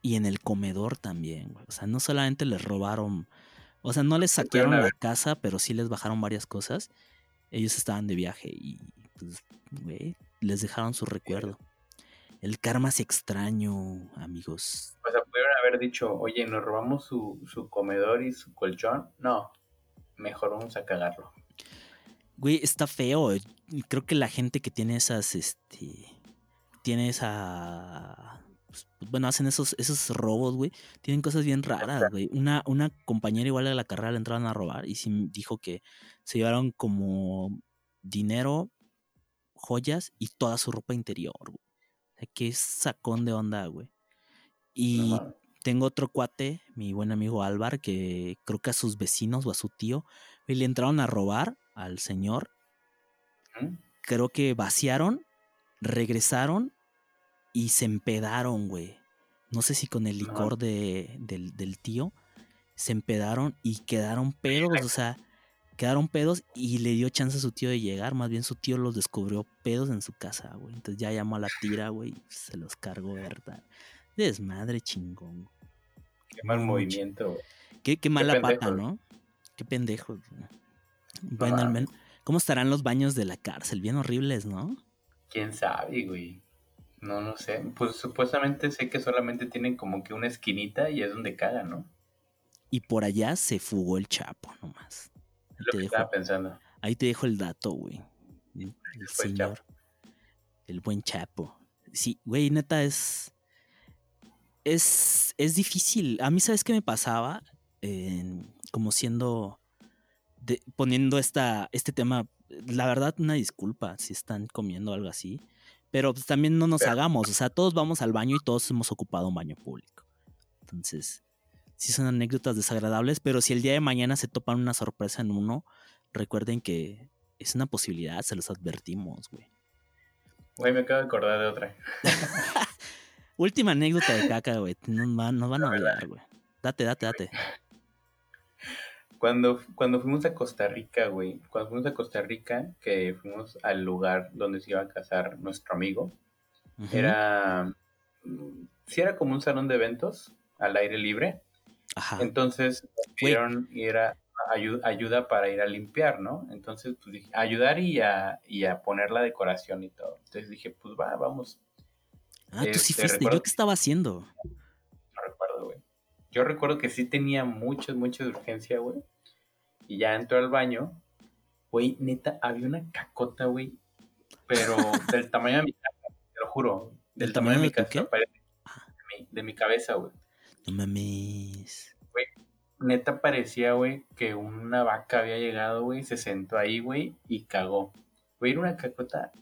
Y en el comedor también, güey. O sea, no solamente les robaron. O sea, no les saquearon la casa, pero sí les bajaron varias cosas. Ellos estaban de viaje y, pues, güey, les dejaron su recuerdo. El karma es extraño, amigos. O sea, pudieron haber dicho, oye, nos robamos su, comedor y su colchón. No, mejor vamos a cagarlo. Güey, está feo. Creo que la gente que tiene esas, este, tiene esa, pues, bueno, hacen esos, esos robos, güey. Tienen cosas bien raras, güey. Una, una compañera igual de la carrera le entraron a robar y sí dijo que se llevaron como dinero, joyas y toda su ropa interior, güey. Qué sacón de onda, güey. Y tengo otro cuate, mi buen amigo Álvar, que creo que a sus vecinos o a su tío le entraron a robar al señor. Creo que vaciaron, regresaron y se empedaron, güey. No sé si con el licor de, del, del tío se empedaron y quedaron pedos, o sea, quedaron pedos y le dio chance a su tío de llegar. Más bien su tío los descubrió pedos en su casa, güey. Entonces ya llamó a la tira, güey, se los cargó, ¿verdad? Desmadre chingón. Qué mal movimiento, güey. Qué, mala pata, ¿no? Qué pendejo. Bueno, al menos. ¿Cómo estarán los baños de la cárcel? Bien horribles, ¿no? Quién sabe, güey. No, no sé. Pues supuestamente sé que solamente tienen como que una esquinita y es donde cagan, ¿no? Y por allá se fugó el Chapo, nomás. Lo que estaba pensando. Ahí te dejo el dato, güey. El, señor. El buen Chapo. Sí, güey, neta es. Es, es difícil. A mí, ¿sabes qué me pasaba? como siendo. poniendo esta, este tema. La verdad, una disculpa si están comiendo algo así. Pero pues, también no nos hagamos. O sea, todos vamos al baño y todos hemos ocupado un baño público. Entonces, sí son anécdotas desagradables, pero si el día de mañana se topan una sorpresa en uno, recuerden que es una posibilidad, se los advertimos, güey. Güey, me acabo de acordar de otra. Última anécdota de caca, güey. Nos van, van a olvidar, güey. Date, date, date. Cuando, cuando fuimos a Costa Rica, güey, cuando fuimos a Costa Rica, que fuimos al lugar donde se iba a casar nuestro amigo, era, sí era como un salón de eventos al aire libre, entonces pidieron era ayuda, para ir a limpiar, ¿no? Entonces, pues dije, ayudar y a, y a poner la decoración y todo. Entonces dije, pues va, vamos. Ah, tú sí este, fuiste. ¿Yo qué estaba haciendo? No recuerdo, güey. Yo recuerdo que sí tenía mucha, mucha urgencia, güey. Y ya entró al baño Güey, neta, había una cacota, güey. Pero del tamaño de mi casa, te lo juro. Del tamaño, de mi casa, de mi, cabeza, güey. No mames. Güey, neta parecía, güey, que una vaca había llegado, güey, se sentó ahí, güey, y cagó. Güey, era una cacota,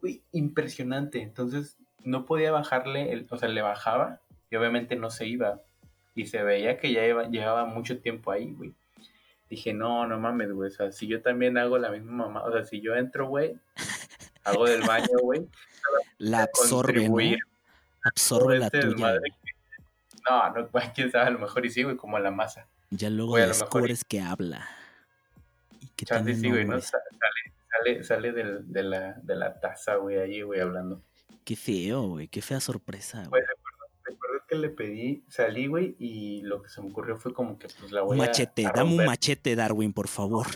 güey, impresionante. Entonces, no podía bajarle, el, o sea, le bajaba y obviamente no se iba. Y se veía que ya llevaba mucho tiempo ahí, güey. Dije, no, no mames, güey. O sea, si yo también hago la misma mamá, o sea, si yo entro, güey, hago del baño, güey. La absorbe, ¿no? Absorbe la este tuya. No, no, quién sabe, a lo mejor y sí, güey, como la masa. Ya luego descubres que habla. Y que Chance, sí, güey, ¿no? Sale, sale, sale del, de, la, de la taza, güey, ahí, güey, hablando. Qué feo, güey, qué fea sorpresa, güey. recuerdo, que le pedí, salí, güey, y lo que se me ocurrió fue como que, pues, la voy machete, a dame un machete, Darwin, por favor.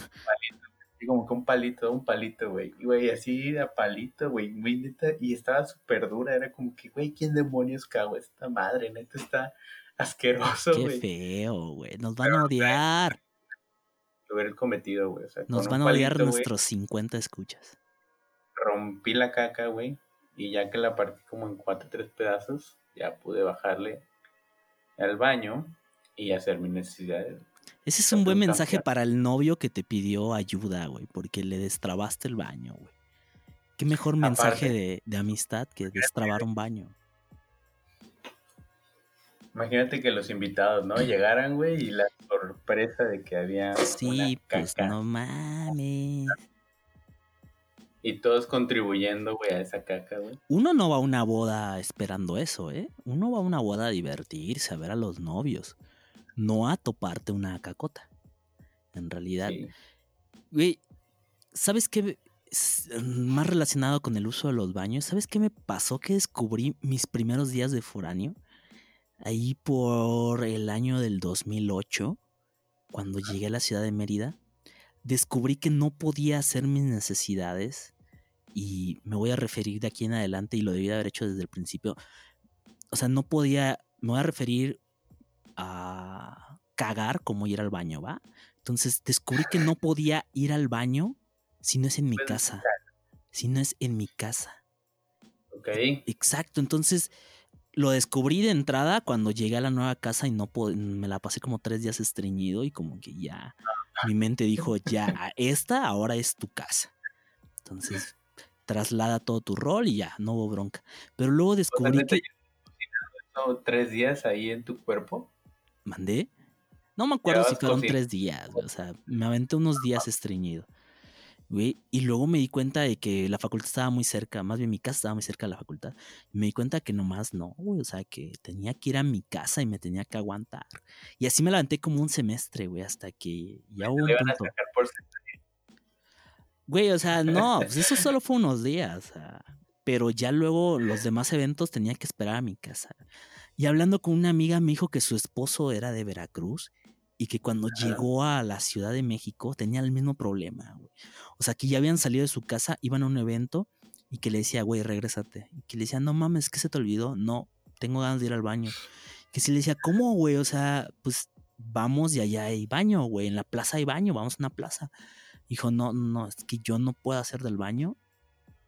Así como que un palito, un palito, güey. Y, güey, así a palito, güey, muy neta, y estaba súper dura, era como que, güey, ¿quién demonios cago esta madre? Neta, está asqueroso, güey. Qué feo, güey, nos van a odiar. Lo hubiera cometido, güey. O sea, nos van a odiar nuestros 50 escuchas. Rompí la caca, güey y ya que la partí como en cuatro tres pedazos, ya pude bajarle al baño y hacer mis necesidades. Ese es un buen mensaje para el novio que te pidió ayuda, güey, porque le destrabaste el baño, güey. Qué mejor mensaje de, de, amistad que destrabar un baño. Imagínate que los invitados, ¿no? Llegaran, güey, y la sorpresa de que había. Sí, pues no mames. Y todos contribuyendo, güey, a esa caca, güey. Uno no va a una boda esperando eso, ¿eh? Uno va a una boda a divertirse, a ver a los novios. No a toparte una cacota. En realidad. Güey, ¿sabes qué? Más relacionado con el uso de los baños, ¿sabes qué me pasó que descubrí mis primeros días de foráneo? Ahí por el año del 2008, cuando llegué a la ciudad de Mérida, descubrí que no podía hacer mis necesidades y me voy a referir de aquí en adelante y lo debía haber hecho desde el principio. O sea, no podía, me voy a referir a cagar como ir al baño, ¿va? Entonces descubrí que no podía ir al baño si no es en mi casa. Si no es en mi casa. Ok. Exacto, entonces lo descubrí de entrada cuando llegué a la nueva casa y no me la pasé como tres días estreñido y como que ya mi mente dijo, ya, esta ahora es tu casa. Entonces traslada todo tu rol y ya, no hubo bronca. Pero luego descubrí que... ¿Tres días ahí en tu cuerpo? ¿Mandé? No me acuerdo si fueron tres días, o sea, me aventé unos días estreñido. y luego me di cuenta de que la facultad estaba muy cerca, más bien mi casa estaba muy cerca de la facultad. Y me di cuenta que nomás no, güey, o sea, que tenía que ir a mi casa y me tenía que aguantar. Y así me la aventé como un semestre, güey, hasta que ya hubo un punto. Güey, o sea, no, pues eso solo fue unos días. pero ya luego los demás eventos tenía que esperar a mi casa. Y hablando con una amiga me dijo que su esposo era de Veracruz y que cuando llegó a la Ciudad de México tenía el mismo problema, güey. O sea, que ya habían salido de su casa, iban a un evento y que le decía, güey, regrésate. Y que le decía, no mames, ¿qué se te olvidó? No, tengo ganas de ir al baño. Que si le decía, ¿cómo, güey? O sea, pues vamos y allá hay baño, güey. En la plaza hay baño, vamos a una plaza. Dijo, no, no, es que yo no puedo hacer del baño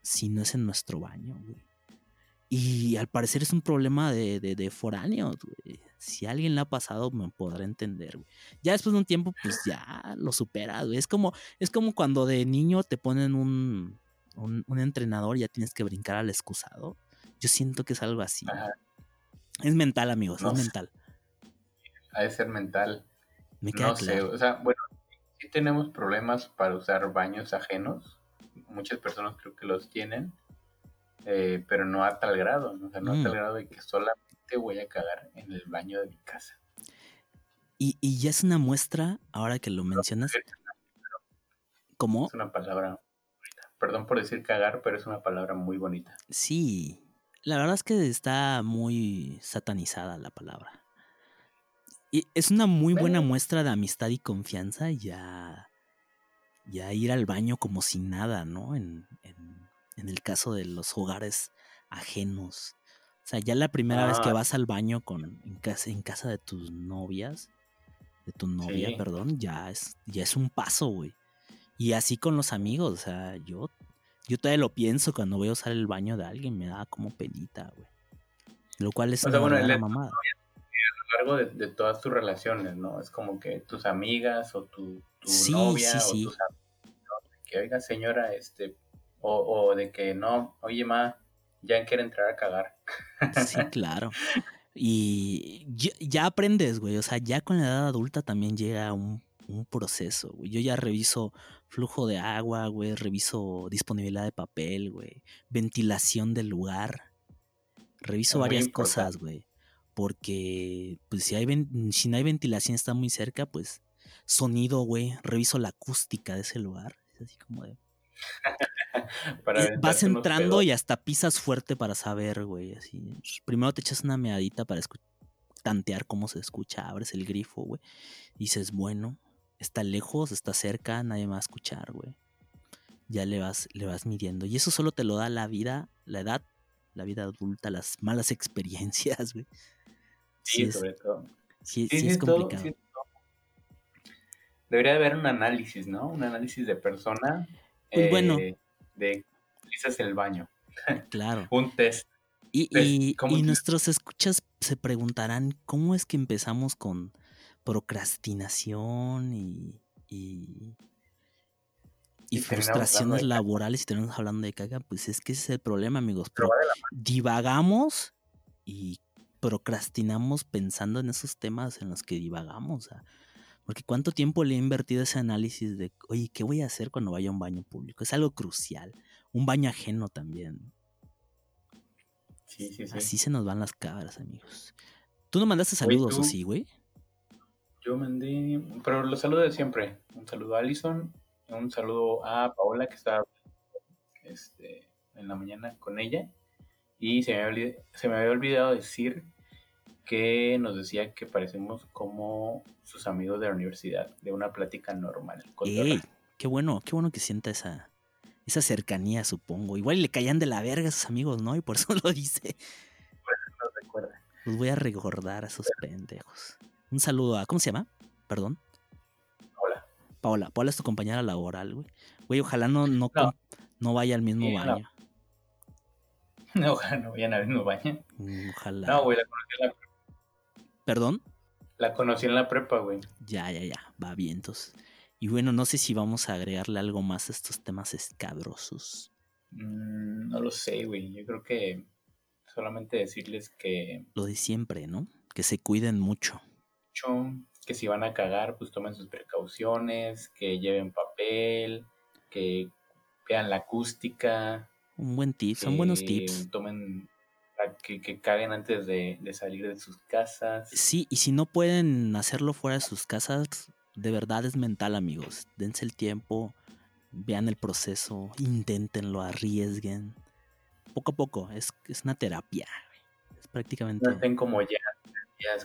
si no es en nuestro baño, güey. Y al parecer es un problema de, de, foráneos, güey. Si a alguien le ha pasado, me podrá entender, güey. Ya después de un tiempo, pues ya lo superas, güey. Es como, es como cuando de niño te ponen un, un, entrenador y ya tienes que brincar al excusado. Yo siento que es algo así. Es mental, amigos, es mental. Ha de ser mental. Me queda no sé, o sea, bueno, sí tenemos problemas para usar baños ajenos. Muchas personas creo que los tienen, eh, pero no a tal grado, ¿no? O sea, no a tal mm. grado de que solamente voy a cagar en el baño de mi casa. Y, y ya es una muestra, ahora que lo mencionas. ¿Cómo? Es una palabra Perdón por decir cagar, pero es una palabra muy bonita. Sí, la verdad es que está muy satanizada la palabra. Y es una muy buena muestra de amistad y confianza ya, ya ir al baño como si nada, ¿no? En, el caso de los hogares ajenos. O sea, ya la primera vez que ah. vas al baño con, en, casa, en casa de tus novias, de tu novia, perdón, ya es, ya es un paso, güey. Y así con los amigos, o sea, yo, yo todavía lo pienso cuando voy a usar el baño de alguien, me da como penita, güey. Lo cual es una mamada. A lo largo de, todas tus relaciones, ¿no? Es como que tus amigas o tu, novia o tus amigos, que oiga señora, este, o, o de que no, oye ma, ya quiere entrar a cagar. Sí, claro. Y ya, aprendes, güey. O sea, ya con la edad adulta también llega un, proceso, güey. Yo ya reviso flujo de agua, güey. Reviso disponibilidad de papel, güey. Ventilación del lugar. Reviso varias cosas, güey. Porque, pues, si, hay si no hay ventilación, está muy cerca, pues, sonido, güey. Reviso la acústica de ese lugar. Es así como de. vas entrando y hasta pisas fuerte para saber, güey. Así. Primero te echas una meadita para tantear cómo se escucha. Abres el grifo, güey. Dices, bueno, está lejos, está cerca, nadie me va a escuchar, güey. Ya le vas, le vas midiendo. Y eso solo te lo da la vida, la edad, la vida adulta, las malas experiencias, güey. Sí, sobre todo. Sí, sí, es complicado. Debería haber un análisis, ¿no? Un análisis de persona pues bueno. Eh, de utilizas el baño. Claro. Un test. Y, y, nuestros escuchas se preguntarán cómo es que empezamos con procrastinación y, y, frustraciones laborales y tenemos hablando de caga. Pues es que ese es el problema, amigos. divagamos y procrastinamos pensando en esos temas en los que divagamos. O porque cuánto tiempo le he invertido ese análisis de, oye, ¿qué voy a hacer cuando vaya a un baño público? Es algo crucial. Un baño ajeno también. Sí, sí, sí. Así se nos van las cabras, amigos. ¿Tú no mandaste saludos o sí, güey? Yo mandé, pero los saludo de siempre. Un saludo a Alison, un saludo a Paola que estaba este, en la mañana con ella. Y se me, se me había olvidado decir que nos decía que parecemos como sus amigos de la universidad, de una plática normal. qué bueno, qué bueno que sienta esa, esa cercanía, supongo. Igual le caían de la verga a sus amigos, ¿no? Y por eso lo dice. recuerda. Los voy a recordar a esos pendejos. Un saludo a, ¿cómo se llama? Perdón. Paola. Paola, Paola es tu compañera laboral, güey. Güey, ojalá no, no, no. vaya al mismo baño. No. ojalá no vayan al mismo baño. Mm, ojalá. No, güey, la conocí en la ¿Perdón? La conocí en la prepa, güey. Ya, ya, ya. Va bien, entonces. Y bueno, no sé si vamos a agregarle algo más a estos temas escabrosos. Mm, no lo sé, güey. Yo creo que solamente decirles que... Lo de siempre, ¿no? Que se cuiden mucho. Que si van a cagar, pues tomen sus precauciones, que lleven papel, que vean la acústica. Un buen tip, son buenos tips. Tomen que, que caguen antes de, salir de sus casas. Sí, y si no pueden hacerlo fuera de sus casas, de verdad es mental, amigos. Dense el tiempo, vean el proceso, inténtenlo, arriesguen. Poco a poco, es, es una terapia. Es prácticamente. No estén como ya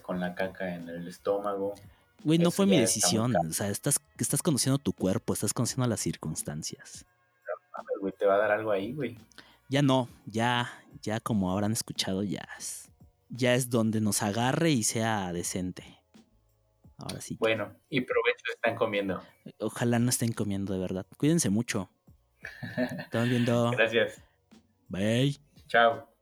con la caca en el estómago. Güey, no fue mi decisión. O sea, estás, estás conociendo tu cuerpo, estás conociendo las circunstancias. güey, te va a dar algo ahí, güey. Ya no, ya, ya como habrán escuchado, ya es, ya es donde nos agarre y sea decente. Ahora sí. Bueno, y provecho están comiendo. Ojalá no estén comiendo de verdad. Cuídense mucho. Estamos viendo. Gracias. Bye. Chao.